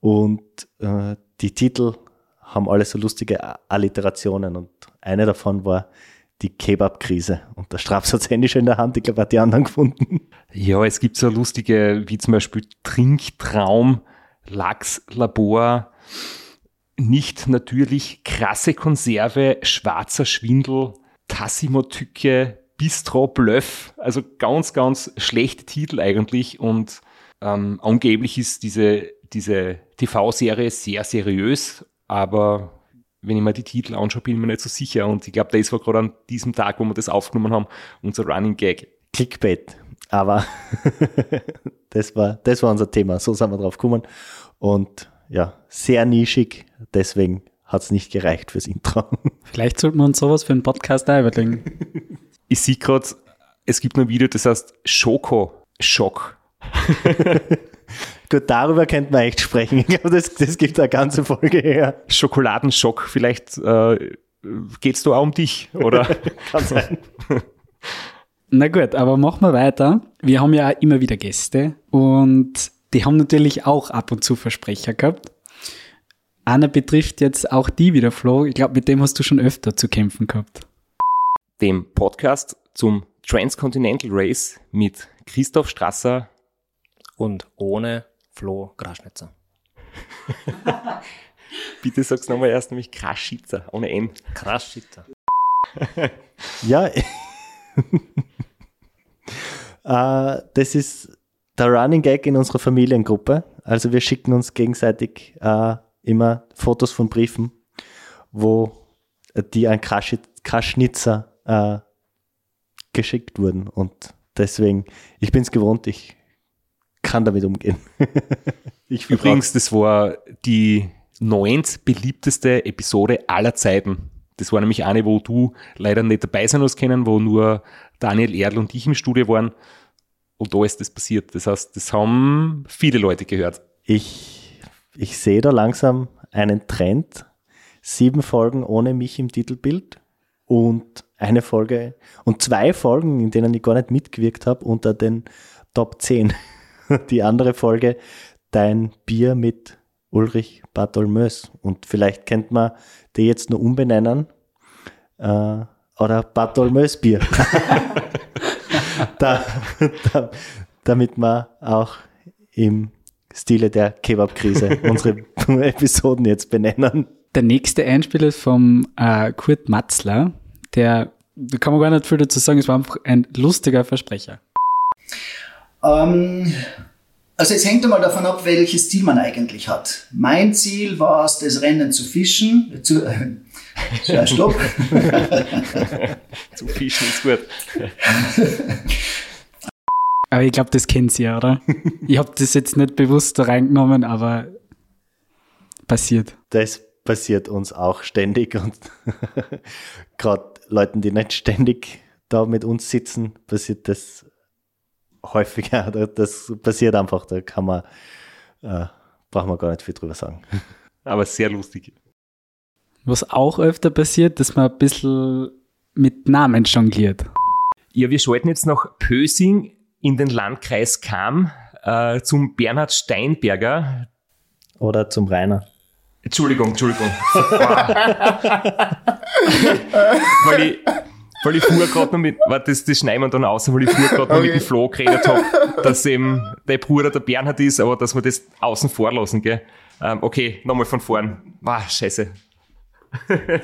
und äh, die Titel haben alle so lustige Alliterationen und eine davon war die Kebab-Krise. Und der Handy schon in der Hand, ich glaube, hat die anderen gefunden. Ja, es gibt so lustige, wie zum Beispiel Trinktraum, Lachslabor, nicht natürlich, krasse Konserve, schwarzer Schwindel, Tassimo-Tücke, Bistro Bluff, also ganz, ganz schlechte Titel eigentlich und ähm, angeblich ist diese, diese TV-Serie sehr seriös, aber wenn ich mir die Titel anschaue, bin ich mir nicht so sicher und ich glaube, das war gerade an diesem Tag, wo wir das aufgenommen haben, unser Running Gag. Clickbait. Aber [laughs] das war, das war unser Thema. So sind wir drauf gekommen. Und ja, sehr nischig. Deswegen hat es nicht gereicht fürs Intro. [laughs] Vielleicht sollten wir uns sowas für einen Podcast überlegen. Ich sehe gerade, es gibt ein Video, das heißt Schoko Schock. [laughs] Gut, darüber könnten wir echt sprechen. Ich glaube, das, das gibt eine ganze Folge her. Schokoladenschock. Vielleicht äh, geht's da auch um dich, oder? [laughs] Kann sein. Na gut, aber machen wir weiter. Wir haben ja immer wieder Gäste und die haben natürlich auch ab und zu Versprecher gehabt. Einer betrifft jetzt auch die wieder, Flo. Ich glaube, mit dem hast du schon öfter zu kämpfen gehabt. Dem Podcast zum Transcontinental Race mit Christoph Strasser. und ohne Flo Graschnitzer. [laughs] Bitte sag's nochmal erst, nämlich Kraschitzer, ohne N. Kraschnitzer. [laughs] Ja. [laughs] äh, das ist der Running Gag in unserer Familiengruppe. Also wir schicken uns gegenseitig äh, immer Fotos von Briefen, wo die an Krasch Kraschnitzer äh, geschickt wurden. Und deswegen, ich bin es gewohnt, ich kann damit umgehen. [laughs] ich. Übrigens, das war die neunt beliebteste Episode aller Zeiten. Das war nämlich eine, wo du leider nicht dabei sein hast können, wo nur Daniel Erdl und ich im Studio waren. Und da ist das passiert. Das heißt, das haben viele Leute gehört. ich, ich sehe da langsam einen Trend. Sieben Folgen ohne mich im Titelbild und eine Folge und zwei Folgen, in denen ich gar nicht mitgewirkt habe, unter den Top 10. [laughs] Die andere Folge, dein Bier mit Ulrich Bartholmös. Und vielleicht kennt man die jetzt nur umbenennen. Äh, oder Bartholmös Bier. [laughs] da, da, damit wir auch im Stile der Kebab-Krise unsere [laughs] Episoden jetzt benennen. Der nächste Einspieler ist vom äh, Kurt Matzler, der, da kann man gar nicht viel dazu sagen, es war einfach ein lustiger Versprecher. Ähm, also es hängt einmal davon ab, welches Ziel man eigentlich hat. Mein Ziel war es, das Rennen zu fischen, zu, äh, [laughs] ja, stopp. [laughs] Zu fischen ist gut. Aber ich glaube, das kennt sie ja, oder? ich habe das jetzt nicht bewusst da reingenommen, aber passiert. Das passiert uns auch ständig und [laughs] gerade Leuten, die nicht ständig da mit uns sitzen, passiert das häufiger. [laughs] Das passiert einfach, da kann man, äh, braucht man gar nicht viel drüber sagen. [laughs] Aber sehr lustig. Was auch öfter passiert, dass man ein bisschen mit Namen jongliert. Ja, wir schalten jetzt nach Pösing in den Landkreis Kam äh, zum Bernhard Steinberger. Oder zum Rainer. Entschuldigung, Entschuldigung. [laughs] weil ich, weil ich vorher gerade noch mit, warte, das, das schneiden wir dann aus, weil ich vorher gerade noch mit dem Flo geredet habe, dass eben der Bruder der Bernhard ist, aber dass wir das außen vor lassen, gell? Ähm, okay, nochmal von vorn. Wow, scheiße. [laughs]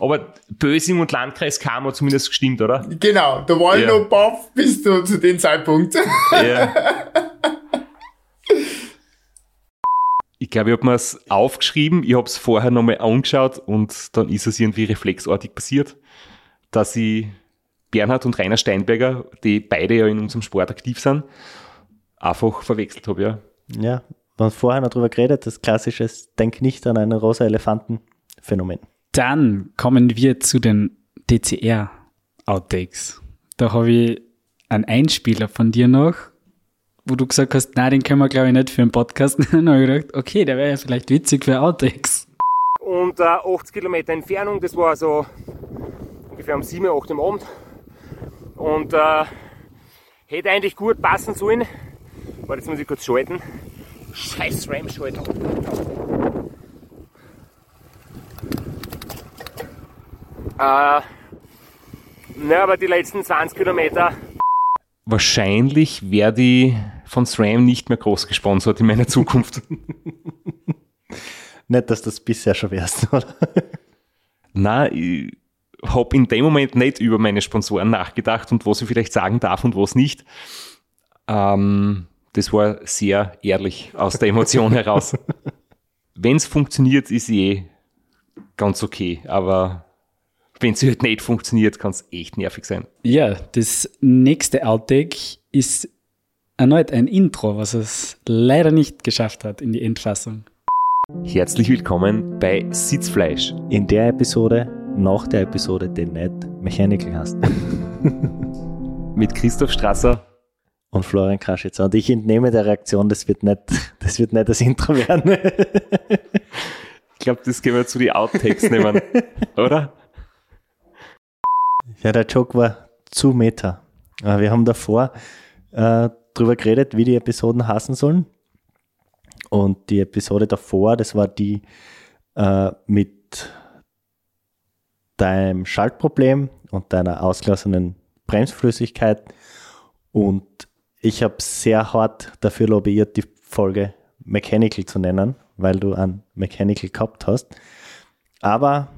aber Bösing und Landkreis Kam hat zumindest gestimmt, oder? Genau, da war ich Ja. noch baff bis zu, zu dem Zeitpunkt. Ja. [laughs] Ich glaube, ich habe mir es aufgeschrieben, ich habe es vorher nochmal angeschaut und dann ist es irgendwie reflexartig passiert, dass ich Bernhard und Rainer Steinberger, die beide ja in unserem Sport aktiv sind, einfach verwechselt habe, ja. Ja, wir haben vorher noch drüber geredet, das klassische Denk nicht an einen rosa Elefanten-Phänomen. Dann kommen wir zu den DCR-Outtakes. Da habe ich einen Einspieler von dir noch, wo du gesagt hast, na, den können wir glaube ich nicht für einen Podcast. [laughs] Dann habe ich gedacht, okay, der wäre ja vielleicht witzig für Outtakes. Und äh, 80 Kilometer Entfernung, das war so ungefähr um 7, 8 am Abend. Und äh, hätte eigentlich gut passen sollen. Warte, jetzt muss ich kurz schalten. Scheiß Ram-Schalter. Äh, na, aber die letzten 20 Kilometer. Wahrscheinlich werde ich von SRAM nicht mehr groß gesponsert in meiner Zukunft. [laughs] Nicht, dass das bisher schon wärst, oder? Nein, ich habe in dem Moment nicht über meine Sponsoren nachgedacht und was ich vielleicht sagen darf und was nicht. Ähm, das war sehr ehrlich aus der Emotion heraus. [laughs] Wenn es funktioniert, ist eh ganz okay, aber wenn es halt nicht funktioniert, kann es echt nervig sein. Ja, das nächste Outtake ist erneut ein Intro, was es leider nicht geschafft hat in die Endfassung. Herzlich willkommen bei Sitzfleisch. In der Episode, nach der Episode, den nicht Mechanical hast. [laughs] mit Christoph Strasser. Und Florian Kraschitzer. Und ich entnehme der Reaktion, das wird nicht das, wird nicht das Intro werden. Ich glaube, das gehen wir zu die Outtakes nehmen, [laughs] oder? Ja, der Joke war zu meta. Wir haben davor äh, drüber geredet, wie die Episoden hassen sollen. Und die Episode davor, das war die äh, mit deinem Schaltproblem und deiner ausgelassenen Bremsflüssigkeit. Und ich habe sehr hart dafür lobbyiert, die Folge Mechanical zu nennen, weil du an Mechanical gehabt hast. Aber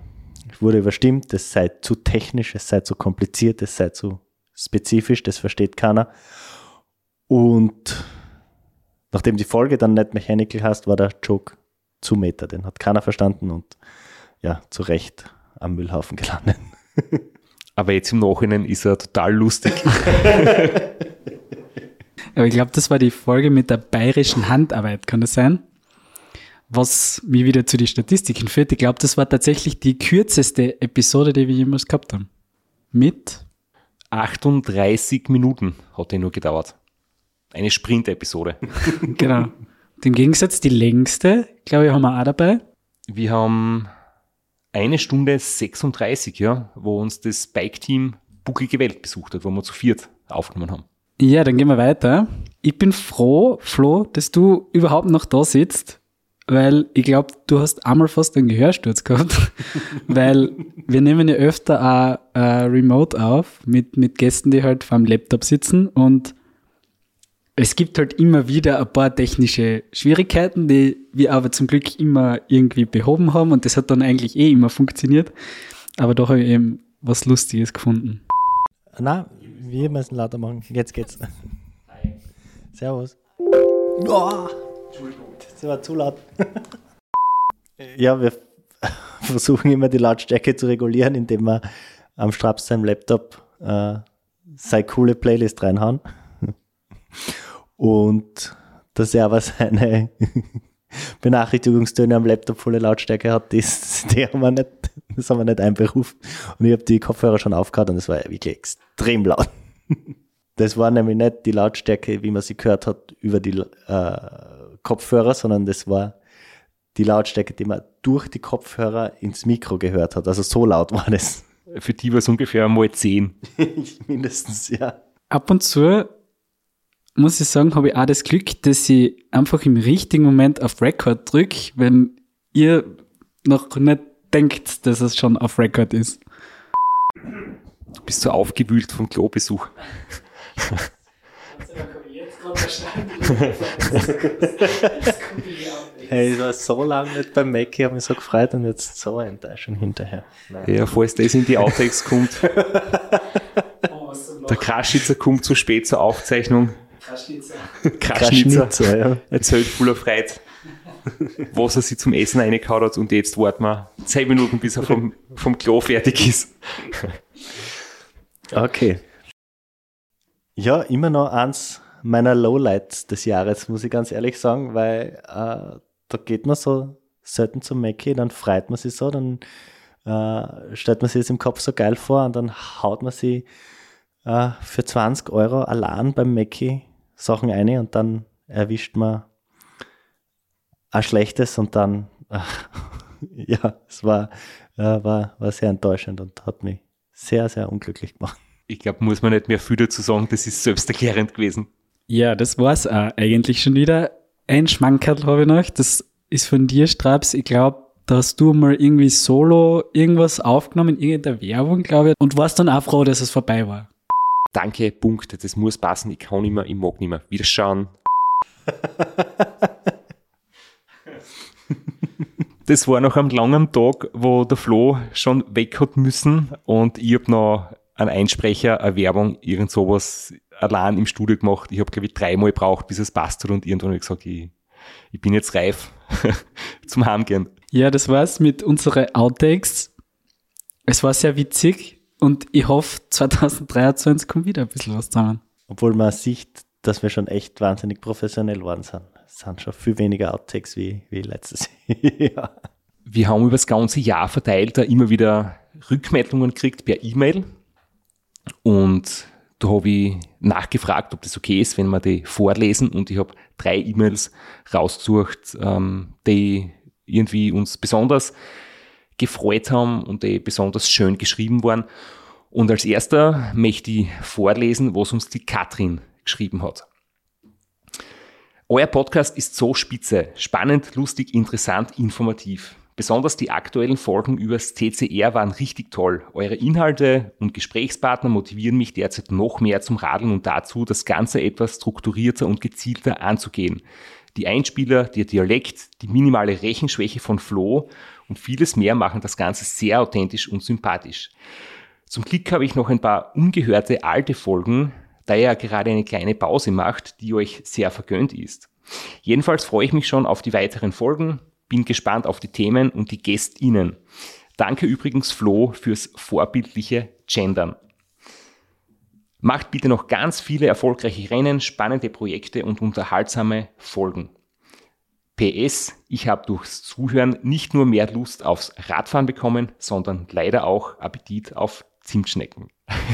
ich wurde überstimmt, es sei zu technisch, es sei zu kompliziert, es sei zu spezifisch, das versteht keiner. Und nachdem die Folge dann nicht Mechanical heißt, war der Joke zu Meta, den hat keiner verstanden und ja, zu Recht am Müllhaufen gelandet. [laughs] Aber jetzt im Nachhinein ist er total lustig. [laughs] Aber ich glaube, das war die Folge mit der bayerischen Handarbeit, kann das sein? Was mich wieder zu den Statistiken führt. Ich glaube, das war tatsächlich die kürzeste Episode, die wir jemals gehabt haben. Mit 38 Minuten hat die nur gedauert. Eine Sprint-Episode. [laughs] Genau. Im Gegensatz die längste, glaube ich, haben wir auch dabei. Wir haben eine Stunde 36, ja, wo uns das Bike-Team Bucklige Welt besucht hat, wo wir zu viert aufgenommen haben. Ja, dann gehen wir weiter. Ich bin froh, Flo, dass du überhaupt noch da sitzt, weil ich glaube, du hast einmal fast einen Gehörsturz gehabt, [laughs] weil wir nehmen ja öfter auch äh, remote auf mit, mit Gästen, die halt vor dem Laptop sitzen und es gibt halt immer wieder ein paar technische Schwierigkeiten, die wir aber zum Glück immer irgendwie behoben haben und das hat dann eigentlich eh immer funktioniert. Aber doch habe ich eben was Lustiges gefunden. Na, wir müssen lauter machen. Jetzt geht's. Servus. Oh, das war zu laut. ja, wir [laughs] versuchen immer die Lautstärke zu regulieren, indem wir am Straps seinem Laptop äh, seine coole Playlist reinhauen. Und dass er aber seine [laughs] Benachrichtigungstöne am Laptop volle Lautstärke hat, das, die haben wir nicht, das haben wir nicht einberufen. Und ich habe die Kopfhörer schon aufgehört und es war wirklich extrem laut. [laughs] Das war nämlich nicht die Lautstärke, wie man sie gehört hat, über die äh, Kopfhörer, sondern das war die Lautstärke, die man durch die Kopfhörer ins Mikro gehört hat. Also so laut war das. Für die war es ungefähr mal 10. [laughs] Mindestens, ja. Ab und zu muss ich sagen, habe ich auch das Glück, dass ich einfach im richtigen Moment auf Record drücke, wenn ihr noch nicht denkt, dass es schon auf Record ist. Du bist so aufgewühlt vom Klobesuch. Hey, ich war so lange nicht beim Mac, ich habe mich so gefreut und jetzt so eine Enttäuschung hinterher. Ja, falls das in die Outtakes kommt. [laughs] Der Kraschitzer kommt zu spät zur Aufzeichnung. Kraschnitzer. Kraschnitzer, ja. Erzählt voller Freude, was er sich zum Essen reingehauen hat und jetzt warten wir 10 Minuten, bis er vom, vom Klo fertig ist. Okay. Ja, immer noch eins meiner Lowlights des Jahres, muss ich ganz ehrlich sagen, weil äh, da geht man so selten zum Mackie, dann freut man sich so, dann äh, stellt man sich das im Kopf so geil vor und dann haut man sich äh, für 20 Euro allein beim Mackie Sachen ein und dann erwischt man ein schlechtes und dann, äh, [laughs] ja, es war, äh, war, war sehr enttäuschend und hat mich sehr, sehr unglücklich gemacht. Ich glaube, muss man nicht mehr viel dazu sagen, das ist selbsterklärend gewesen. Ja, das war's auch eigentlich schon wieder. Ein Schmankerl habe ich noch, das ist von dir, Straps. Ich glaube, da hast du mal irgendwie solo irgendwas aufgenommen, irgendeine Werbung, glaube ich, und warst dann auch froh, dass es vorbei war. Danke, Punkte, das muss passen, ich kann nicht mehr, ich mag nicht mehr. Wiederschauen. [laughs] Das war noch am langen Tag, wo der Flo schon weg hat müssen und ich habe noch einen Einsprecher, eine Werbung, irgend sowas allein im Studio gemacht. Ich habe, glaube ich, dreimal gebraucht, bis es passt hat und irgendwann habe ich gesagt, ich, ich bin jetzt reif [laughs] zum Heimgehen. Ja, das war's mit unseren Outtakes. Es war sehr witzig und ich hoffe, 2023 kommt wieder ein bisschen was zusammen. Obwohl man sieht, dass wir schon echt wahnsinnig professionell geworden sind. Es sind schon viel weniger Outtakes wie, wie letztes [laughs] Jahr. Wir haben über das ganze Jahr verteilt da immer wieder Rückmeldungen gekriegt per E-Mail und da habe ich nachgefragt, ob das okay ist, wenn wir die vorlesen und ich habe drei E-Mails rausgesucht, ähm, die irgendwie uns besonders gefreut haben und die besonders schön geschrieben waren. Und als erster möchte ich vorlesen, was uns die Katrin geschrieben hat. Euer Podcast ist so spitze, spannend, lustig, interessant, informativ. Besonders die aktuellen Folgen übers TCR waren richtig toll. Eure Inhalte und Gesprächspartner motivieren mich derzeit noch mehr zum Radeln und dazu, das Ganze etwas strukturierter und gezielter anzugehen. Die Einspieler, der Dialekt, die minimale Rechenschwäche von Flo und vieles mehr machen das Ganze sehr authentisch und sympathisch. Zum Glück habe ich noch ein paar ungehörte alte Folgen, da ihr ja gerade eine kleine Pause macht, die euch sehr vergönnt ist. Jedenfalls freue ich mich schon auf die weiteren Folgen, bin gespannt auf die Themen und die GästInnen. Danke übrigens Flo fürs vorbildliche Gendern. Macht bitte noch ganz viele erfolgreiche Rennen, spannende Projekte und unterhaltsame Folgen. PS, ich habe durchs Zuhören nicht nur mehr Lust aufs Radfahren bekommen, sondern leider auch Appetit auf Zimtschnecken.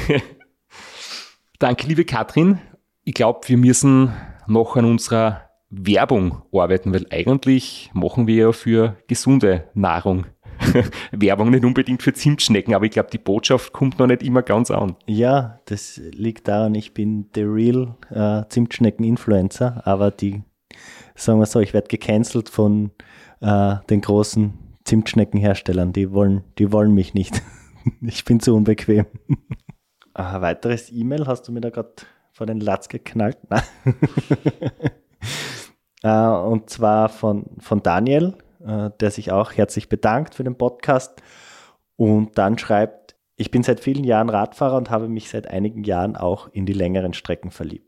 [laughs] Danke, liebe Katrin. Ich glaube, wir müssen noch an unserer Werbung arbeiten, weil eigentlich machen wir ja für gesunde Nahrung [laughs] Werbung, nicht unbedingt für Zimtschnecken, aber ich glaube, die Botschaft kommt noch nicht immer ganz an. Ja, das liegt daran, ich bin the real äh, Zimtschnecken-Influencer, aber die, sagen wir so, ich werde gecancelt von äh, den großen Zimtschneckenherstellern. Die wollen, die wollen mich nicht. [laughs] ich bin zu unbequem. [laughs] Ein weiteres E-Mail hast du mir da gerade vor den Latz geknallt? [laughs] Äh, und zwar von, von Daniel, äh, der sich auch herzlich bedankt für den Podcast und dann schreibt, ich bin seit vielen Jahren Radfahrer und habe mich seit einigen Jahren auch in die längeren Strecken verliebt.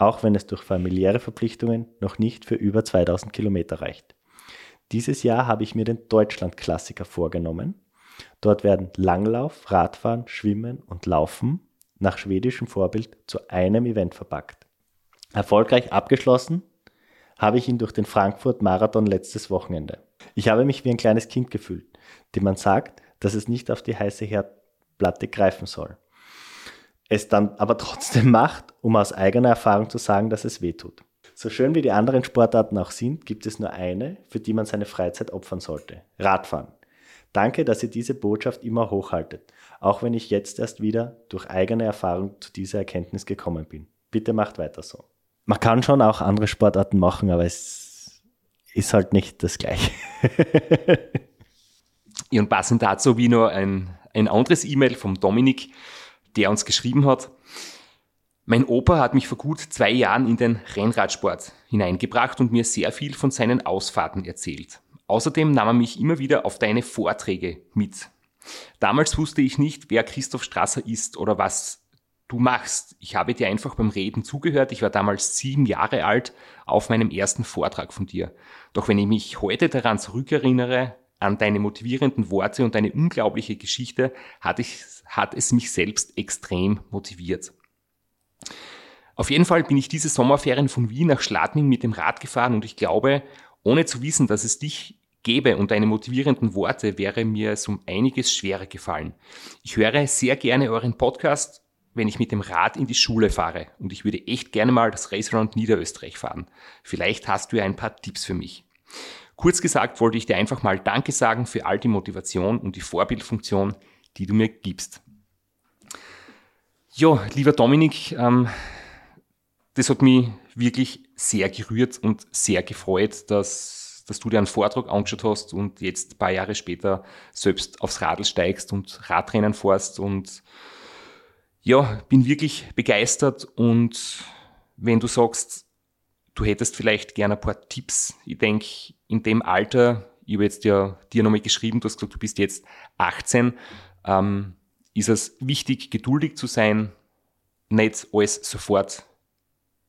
Auch wenn es durch familiäre Verpflichtungen noch nicht für über 2000 Kilometer reicht. Dieses Jahr habe ich mir den Deutschland-Klassiker vorgenommen. Dort werden Langlauf, Radfahren, Schwimmen und Laufen nach schwedischem Vorbild zu einem Event verpackt. Erfolgreich abgeschlossen habe ich ihn durch den Frankfurt-Marathon letztes Wochenende. Ich habe mich wie ein kleines Kind gefühlt, dem man sagt, dass es nicht auf die heiße Herdplatte greifen soll. Es dann aber [laughs] trotzdem macht, um aus eigener Erfahrung zu sagen, dass es weh tut. So schön wie die anderen Sportarten auch sind, gibt es nur eine, für die man seine Freizeit opfern sollte. Radfahren. Danke, dass ihr diese Botschaft immer hochhaltet, auch wenn ich jetzt erst wieder durch eigene Erfahrung zu dieser Erkenntnis gekommen bin. Bitte macht weiter so. Man kann schon auch andere Sportarten machen, aber es ist halt nicht das Gleiche. [laughs] Und passend dazu wie nur ein, ein anderes E-Mail vom Dominik, der uns geschrieben hat, mein Opa hat mich vor gut zwei Jahren in den Rennradsport hineingebracht und mir sehr viel von seinen Ausfahrten erzählt. Außerdem nahm er mich immer wieder auf deine Vorträge mit. Damals wusste ich nicht, wer Christoph Strasser ist oder was du machst. Ich habe dir einfach beim Reden zugehört. Ich war damals sieben Jahre alt auf meinem ersten Vortrag von dir. Doch wenn ich mich heute daran zurückerinnere, an deine motivierenden Worte und deine unglaubliche Geschichte, hat, ich, hat es mich selbst extrem motiviert. Auf jeden Fall bin ich diese Sommerferien von Wien nach Schladming mit dem Rad gefahren und ich glaube, ohne zu wissen, dass es dich gäbe und deine motivierenden Worte, wäre mir es um einiges schwerer gefallen. Ich höre sehr gerne euren Podcast, wenn ich mit dem Rad in die Schule fahre und ich würde echt gerne mal das Race Round Niederösterreich fahren. Vielleicht hast du ja ein paar Tipps für mich. Kurz gesagt wollte ich dir einfach mal Danke sagen für all die Motivation und die Vorbildfunktion, die du mir gibst. Ja, lieber Dominik, ähm, das hat mich wirklich sehr gerührt und sehr gefreut, dass, dass du dir einen Vortrag angeschaut hast und jetzt ein paar Jahre später selbst aufs Radl steigst und Radrennen fährst und ja, bin wirklich begeistert und wenn du sagst, du hättest vielleicht gerne ein paar Tipps, ich denke, in dem Alter, ich habe jetzt ja dir nochmal geschrieben, du hast gesagt, du bist jetzt 18, ähm, ist es wichtig, geduldig zu sein, nicht alles sofort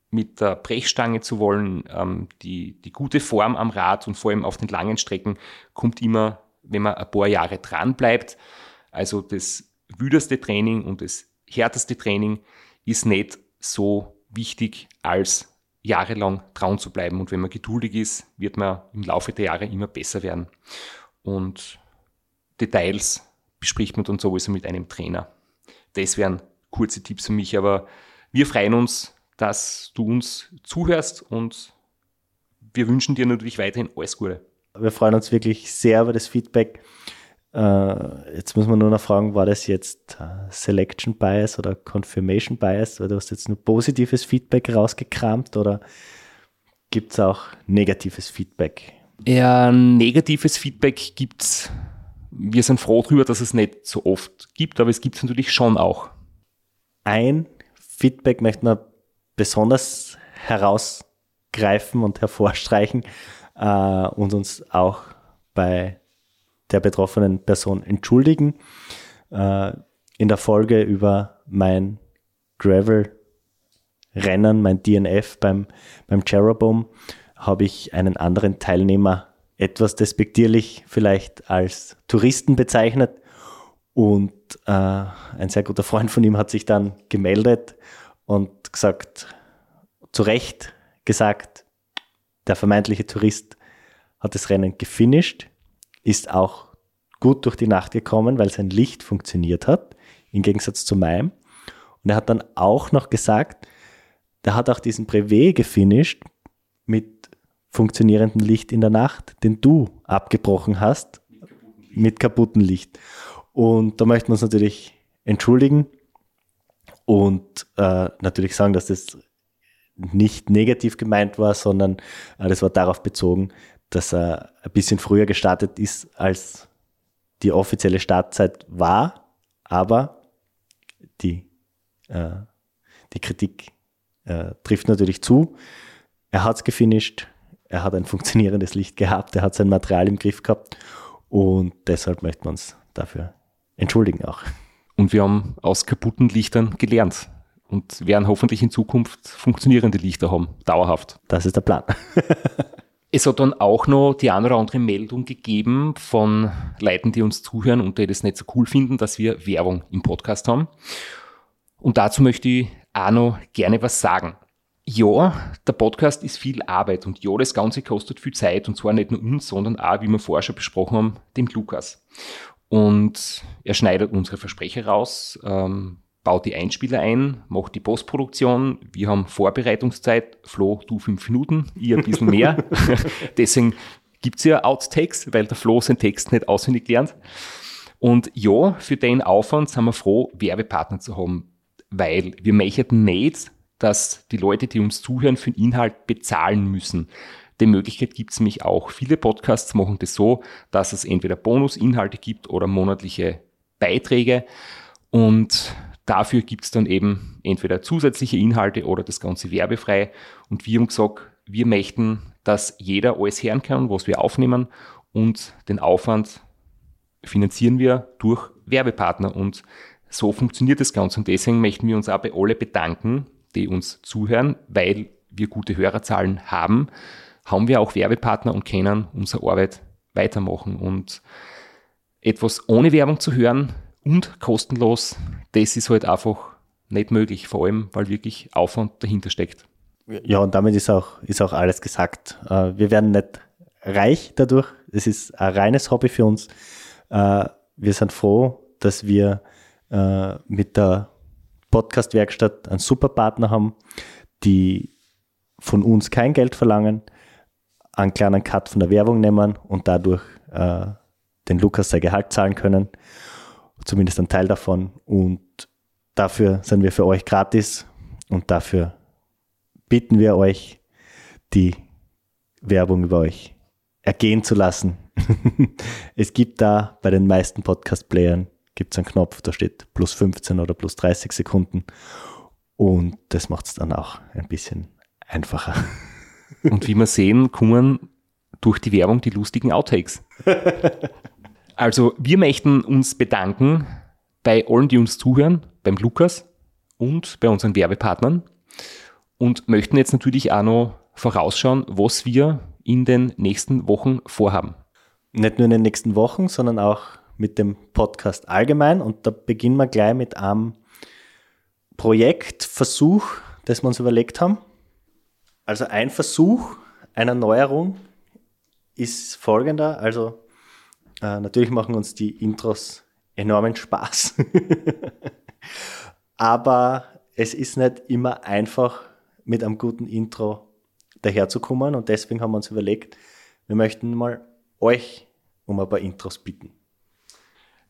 mit der Brechstange zu wollen. Ähm, die, die gute Form am Rad und vor allem auf den langen Strecken kommt immer, wenn man ein paar Jahre dran bleibt. Also das wüderste Training und das härteste Training ist nicht so wichtig als jahrelang dran zu bleiben. Und wenn man geduldig ist, wird man im Laufe der Jahre immer besser werden. Und Details bespricht man dann sowieso mit einem Trainer. Das wären kurze Tipps für mich, aber wir freuen uns, dass du uns zuhörst und wir wünschen dir natürlich weiterhin alles Gute. Wir freuen uns wirklich sehr über das Feedback. Äh, jetzt muss man nur noch fragen, war das jetzt äh, Selection Bias oder Confirmation Bias? Oder du hast jetzt nur positives Feedback rausgekramt oder gibt es auch negatives Feedback? Ja, negatives Feedback gibt's. Wir sind froh darüber, dass es nicht so oft gibt, aber es gibt es natürlich schon auch. Ein Feedback möchte man besonders herausgreifen und hervorstreichen äh, und uns auch bei der betroffenen Person entschuldigen. Äh, in der Folge über mein Gravel-Rennen, mein DNF beim, beim Jeroboam, habe ich einen anderen Teilnehmer etwas despektierlich vielleicht als Touristen bezeichnet. Und äh, ein sehr guter Freund von ihm hat sich dann gemeldet und gesagt, zu Recht gesagt, der vermeintliche Tourist hat das Rennen gefinisht ist auch gut durch die Nacht gekommen, weil sein Licht funktioniert hat, im Gegensatz zu meinem. Und er hat dann auch noch gesagt, der hat auch diesen Brevet gefinisht mit funktionierendem Licht in der Nacht, den du abgebrochen hast, mit kaputtem Licht. Und da möchten wir uns natürlich entschuldigen und äh, natürlich sagen, dass das nicht negativ gemeint war, sondern äh, das war darauf bezogen, dass er ein bisschen früher gestartet ist, als die offizielle Startzeit war, aber die, äh, die Kritik äh, trifft natürlich zu. Er hat es gefinisht, er hat ein [laughs] funktionierendes Licht gehabt, er hat sein Material im Griff gehabt und deshalb möchten wir uns dafür entschuldigen auch. Und wir haben aus kaputten Lichtern gelernt und werden hoffentlich in Zukunft funktionierende Lichter haben, dauerhaft. Das ist der Plan. [laughs] Es hat dann auch noch die eine oder andere Meldung gegeben von Leuten, die uns zuhören und die das nicht so cool finden, dass wir Werbung im Podcast haben. Und dazu möchte ich auch noch gerne was sagen. Ja, der Podcast ist viel Arbeit und ja, das Ganze kostet viel Zeit und zwar nicht nur uns, sondern auch, wie wir vorher schon besprochen haben, dem Lukas. Und er schneidet unsere Versprecher raus, ähm, baut die Einspieler ein, macht die Postproduktion. Wir haben Vorbereitungszeit. Flo, du fünf Minuten, ihr ein bisschen mehr. [laughs] [laughs] Deswegen gibt's ja Outtakes, weil der Flo seinen Text nicht auswendig lernt. Und ja, für den Aufwand sind wir froh, Werbepartner zu haben, weil wir möchten nicht, dass die Leute, die uns zuhören, für den Inhalt bezahlen müssen. Die Möglichkeit gibt's nämlich auch. Viele Podcasts machen das so, dass es entweder Bonusinhalte gibt oder monatliche Beiträge. Und Dafür gibt es dann eben entweder zusätzliche Inhalte oder das Ganze werbefrei. Und wir haben gesagt, wir möchten, dass jeder alles hören kann, was wir aufnehmen und den Aufwand finanzieren wir durch Werbepartner. Und so funktioniert das Ganze. Und deswegen möchten wir uns auch bei alle bedanken, die uns zuhören, weil wir gute Hörerzahlen haben, haben wir auch Werbepartner und können unsere Arbeit weitermachen. Und etwas ohne Werbung zu hören, und kostenlos, das ist halt einfach nicht möglich, vor allem, weil wirklich Aufwand dahinter steckt. Ja, und damit ist auch, ist auch alles gesagt. Äh, wir werden nicht reich dadurch. Es ist ein reines Hobby für uns. Äh, wir sind froh, dass wir äh, mit der Podcast-Werkstatt einen super Partner haben, die von uns kein Geld verlangen, einen kleinen Cut von der Werbung nehmen und dadurch den Lukas sein Gehalt zahlen können zumindest ein Teil davon. Und dafür sind wir für euch gratis und dafür bitten wir euch, die Werbung über euch ergehen zu lassen. [laughs] es gibt da bei den meisten Podcast-Playern gibt es einen Knopf, da steht plus 15 oder plus 30 Sekunden. Und das macht es dann auch ein bisschen einfacher. Und wie wir sehen, kommen durch die Werbung die lustigen Outtakes. [laughs] Also wir möchten uns bedanken bei allen, die uns zuhören, beim Lukas und bei unseren Werbepartnern und möchten jetzt natürlich auch noch vorausschauen, was wir in den nächsten Wochen vorhaben. Nicht nur in den nächsten Wochen, sondern auch mit dem Podcast allgemein. Und da beginnen wir gleich mit einem Projektversuch, das wir uns überlegt haben. Also ein Versuch einer Neuerung ist folgender. Also äh, natürlich machen uns die Intros enormen Spaß. [laughs] Aber es ist nicht immer einfach, mit einem guten Intro daherzukommen. Und deswegen haben wir uns überlegt, wir möchten mal euch um ein paar Intros bitten.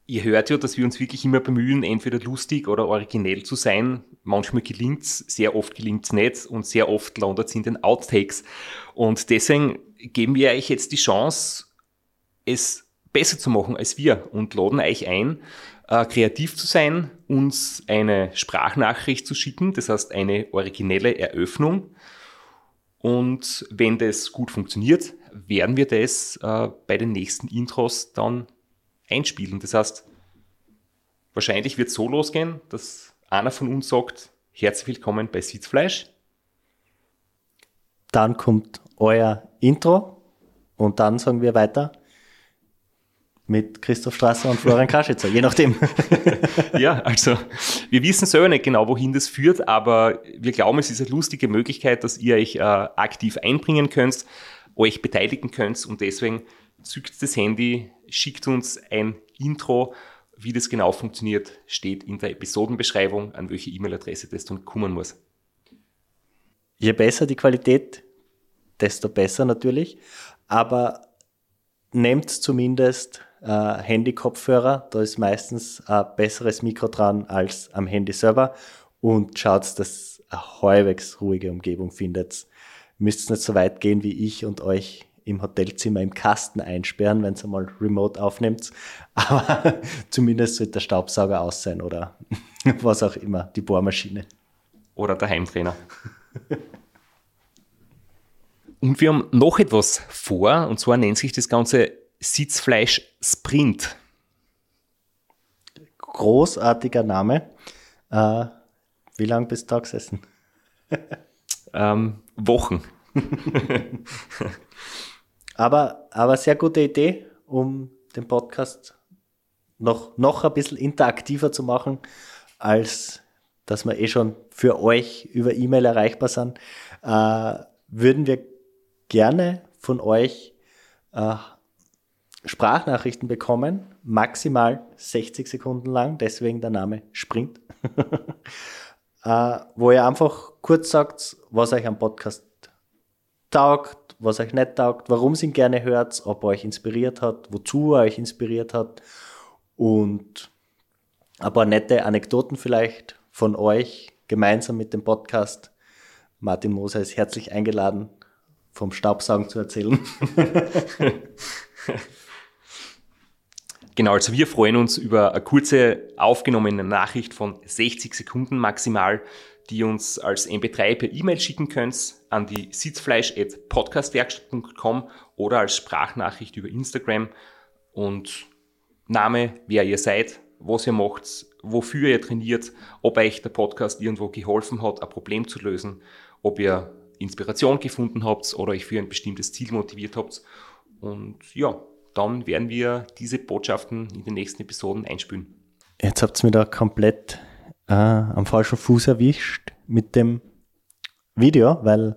Ihr hört ja, dass wir uns wirklich immer bemühen, entweder lustig oder originell zu sein. Manchmal gelingt es, sehr oft gelingt es nicht und sehr oft landet es in den Outtakes. Und deswegen geben wir euch jetzt die Chance, es besser zu machen als wir und laden euch ein, äh, kreativ zu sein, uns eine Sprachnachricht zu schicken, das heißt eine originelle Eröffnung. Und wenn das gut funktioniert, werden wir das äh, bei den nächsten Intros dann einspielen. Das heißt, wahrscheinlich wird es so losgehen, dass einer von uns sagt, herzlich willkommen bei Sitzfleisch. Dann kommt euer Intro und dann sagen wir weiter, mit Christoph Strasser und Florian [laughs] Kraschitzer, je nachdem. [laughs] ja, also wir wissen selber nicht genau, wohin das führt, aber wir glauben, es ist eine lustige Möglichkeit, dass ihr euch äh, aktiv einbringen könnt, euch beteiligen könnt und deswegen zückt das Handy, schickt uns ein Intro. Wie das genau funktioniert, steht in der Episodenbeschreibung, an welche E-Mail-Adresse das dann kommen muss. Je besser die Qualität, desto besser natürlich. Aber nehmt zumindest äh, Handy-Kopfhörer, da ist meistens ein besseres Mikro dran als am Handy selber und schaut, dass ihr eine halbwegs ruhige Umgebung findet. Müsst nicht so weit gehen wie ich und euch im Hotelzimmer im Kasten einsperren, wenn ihr mal remote aufnehmt. [laughs] Aber zumindest sollte der Staubsauger aus sein oder [laughs] was auch immer, die Bohrmaschine. Oder der Heimtrainer. [laughs] Und wir haben noch etwas vor, und zwar nennt sich das Ganze Sitzfleisch Sprint. Großartiger Name. Äh, wie lange bist du da gesessen? Ähm, Wochen. [laughs] Aber, aber sehr gute Idee, um den Podcast noch, noch ein bisschen interaktiver zu machen, als dass wir eh schon für euch über E-Mail erreichbar sind. Äh, würden wir gerne von euch äh, Sprachnachrichten bekommen, maximal 60 Sekunden lang, deswegen der Name Sprint, [laughs] äh, wo ihr einfach kurz sagt, was euch am Podcast taugt, was euch nicht taugt, warum ihr ihn gerne hört, ob er euch inspiriert hat, wozu er euch inspiriert hat und ein paar nette Anekdoten vielleicht von euch gemeinsam mit dem Podcast. Martin Moser ist herzlich eingeladen, vom Staubsaugen zu erzählen. [laughs] [laughs] Genau, also wir freuen uns über eine kurze aufgenommene Nachricht von 60 Sekunden maximal, die ihr uns als MP3 per E-Mail schicken könnt an die sitzfleisch.podcastwerkstatt.com oder als Sprachnachricht über Instagram und Name, wer ihr seid, was ihr macht, wofür ihr trainiert, ob euch der Podcast irgendwo geholfen hat, ein Problem zu lösen, ob ihr Inspiration gefunden habt oder euch für ein bestimmtes Ziel motiviert habt. Und ja, dann werden wir diese Botschaften in den nächsten Episoden einspülen. Jetzt habt ihr mich da komplett äh, am falschen Fuß erwischt mit dem Video, weil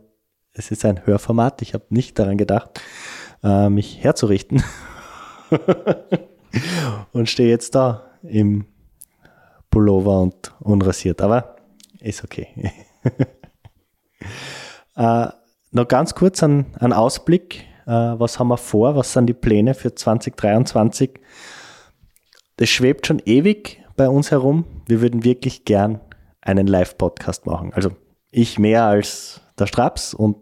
es ist ein Hörformat. Ich habe nicht daran gedacht, äh, mich herzurichten. [laughs] und stehe jetzt da im Pullover und unrasiert. Aber ist okay. [laughs] äh, noch ganz kurz ein, ein Ausblick. Äh, was haben wir vor? Was sind die Pläne für 2023? Das schwebt schon ewig bei uns herum. Wir würden wirklich gern einen Live-Podcast machen. Also ich mehr als der Straps und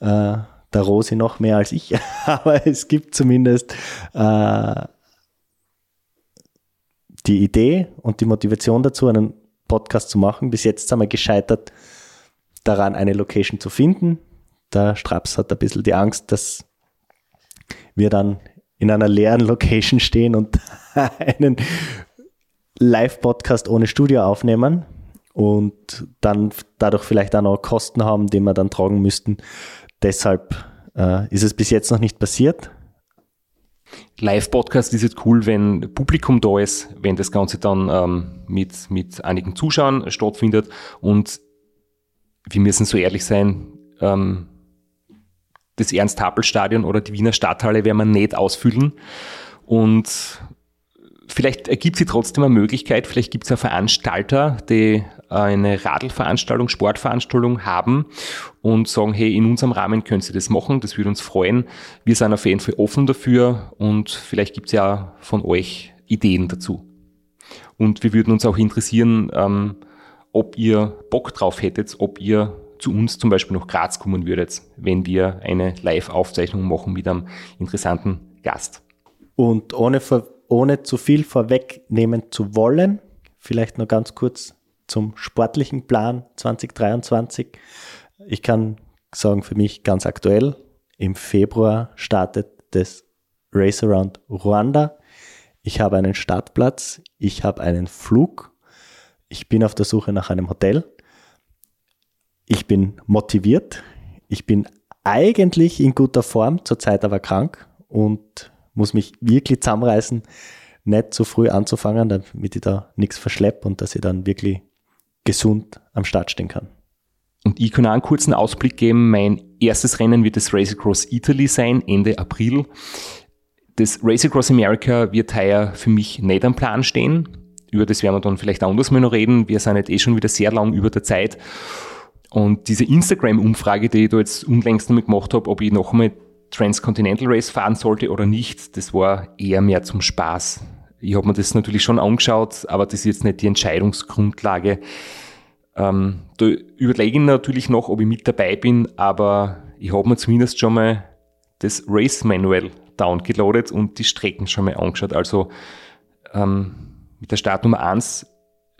äh, der Rosi noch mehr als ich. [laughs] Aber es gibt zumindest äh, die Idee und die Motivation dazu, einen Podcast zu machen. Bis jetzt sind wir gescheitert daran, eine Location zu finden. Der Straps hat ein bisschen die Angst, dass wir dann in einer leeren Location stehen und [laughs] einen Live-Podcast ohne Studio aufnehmen und dann dadurch vielleicht auch noch Kosten haben, die wir dann tragen müssten. Deshalb äh, ist es bis jetzt noch nicht passiert. Live-Podcast ist jetzt cool, wenn Publikum da ist, wenn das Ganze dann ähm, mit, mit einigen Zuschauern stattfindet. Und wir müssen so ehrlich sein, ähm, das Ernst-Happel-Stadion oder die Wiener Stadthalle werden wir nicht ausfüllen. Und vielleicht ergibt sich trotzdem eine Möglichkeit, vielleicht gibt es ja Veranstalter, die eine Radlveranstaltung, Sportveranstaltung haben und sagen, hey, in unserem Rahmen können Sie das machen, das würde uns freuen. Wir sind auf jeden Fall offen dafür und vielleicht gibt es ja von euch Ideen dazu. Und wir würden uns auch interessieren, ähm, ob ihr Bock drauf hättet, ob ihr zu uns zum Beispiel nach Graz kommen würdet, wenn wir eine Live-Aufzeichnung machen mit einem interessanten Gast. Und ohne, ohne zu viel vorwegnehmen zu wollen, vielleicht noch ganz kurz zum sportlichen Plan 2023. Ich kann sagen, für mich ganz aktuell, im Februar startet das Race Around Ruanda. Ich habe einen Startplatz, ich habe einen Flug, ich bin auf der Suche nach einem Hotel, ich bin motiviert, ich bin eigentlich in guter Form, zurzeit aber krank und muss mich wirklich zusammenreißen, nicht zu früh anzufangen, damit ich da nichts verschleppe und dass ich dann wirklich gesund am Start stehen kann. Und ich kann auch einen kurzen Ausblick geben. Mein erstes Rennen wird das Race Across Italy sein, Ende April. Das Race Across America wird heuer für mich nicht am Plan stehen. Über das werden wir dann vielleicht anders mal noch reden. Wir sind jetzt eh schon wieder sehr lang über der Zeit. Und diese Instagram-Umfrage, die ich da jetzt unlängst damit gemacht habe, ob ich noch einmal Transcontinental Race fahren sollte oder nicht, das war eher mehr zum Spaß. Ich habe mir das natürlich schon angeschaut, aber das ist jetzt nicht die Entscheidungsgrundlage. Ähm, da überlege ich natürlich noch, ob ich mit dabei bin, aber ich habe mir zumindest schon mal das Race Manual downgeloadet und die Strecken schon mal angeschaut. Also ähm, mit der Startnummer 1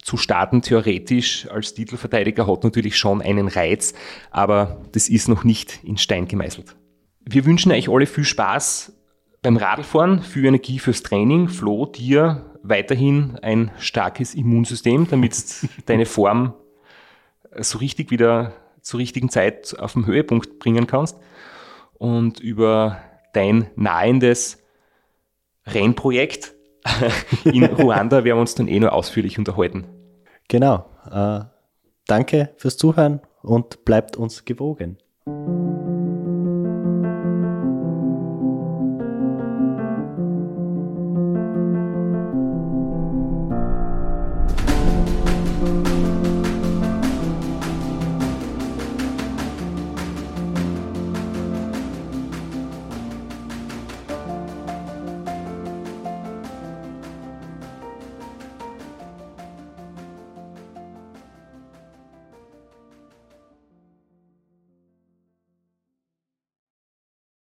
zu starten, theoretisch als Titelverteidiger, hat natürlich schon einen Reiz, aber das ist noch nicht in Stein gemeißelt. Wir wünschen euch alle viel Spaß beim Radlfahren, viel Energie fürs Training. Flo, dir weiterhin ein starkes Immunsystem, damit [laughs] deine Form so richtig wieder zur richtigen Zeit auf den Höhepunkt bringen kannst. Und über dein nahendes Rennprojekt [laughs] in Ruanda werden wir uns dann eh nur ausführlich unterhalten. Genau. Äh, danke fürs Zuhören und bleibt uns gewogen.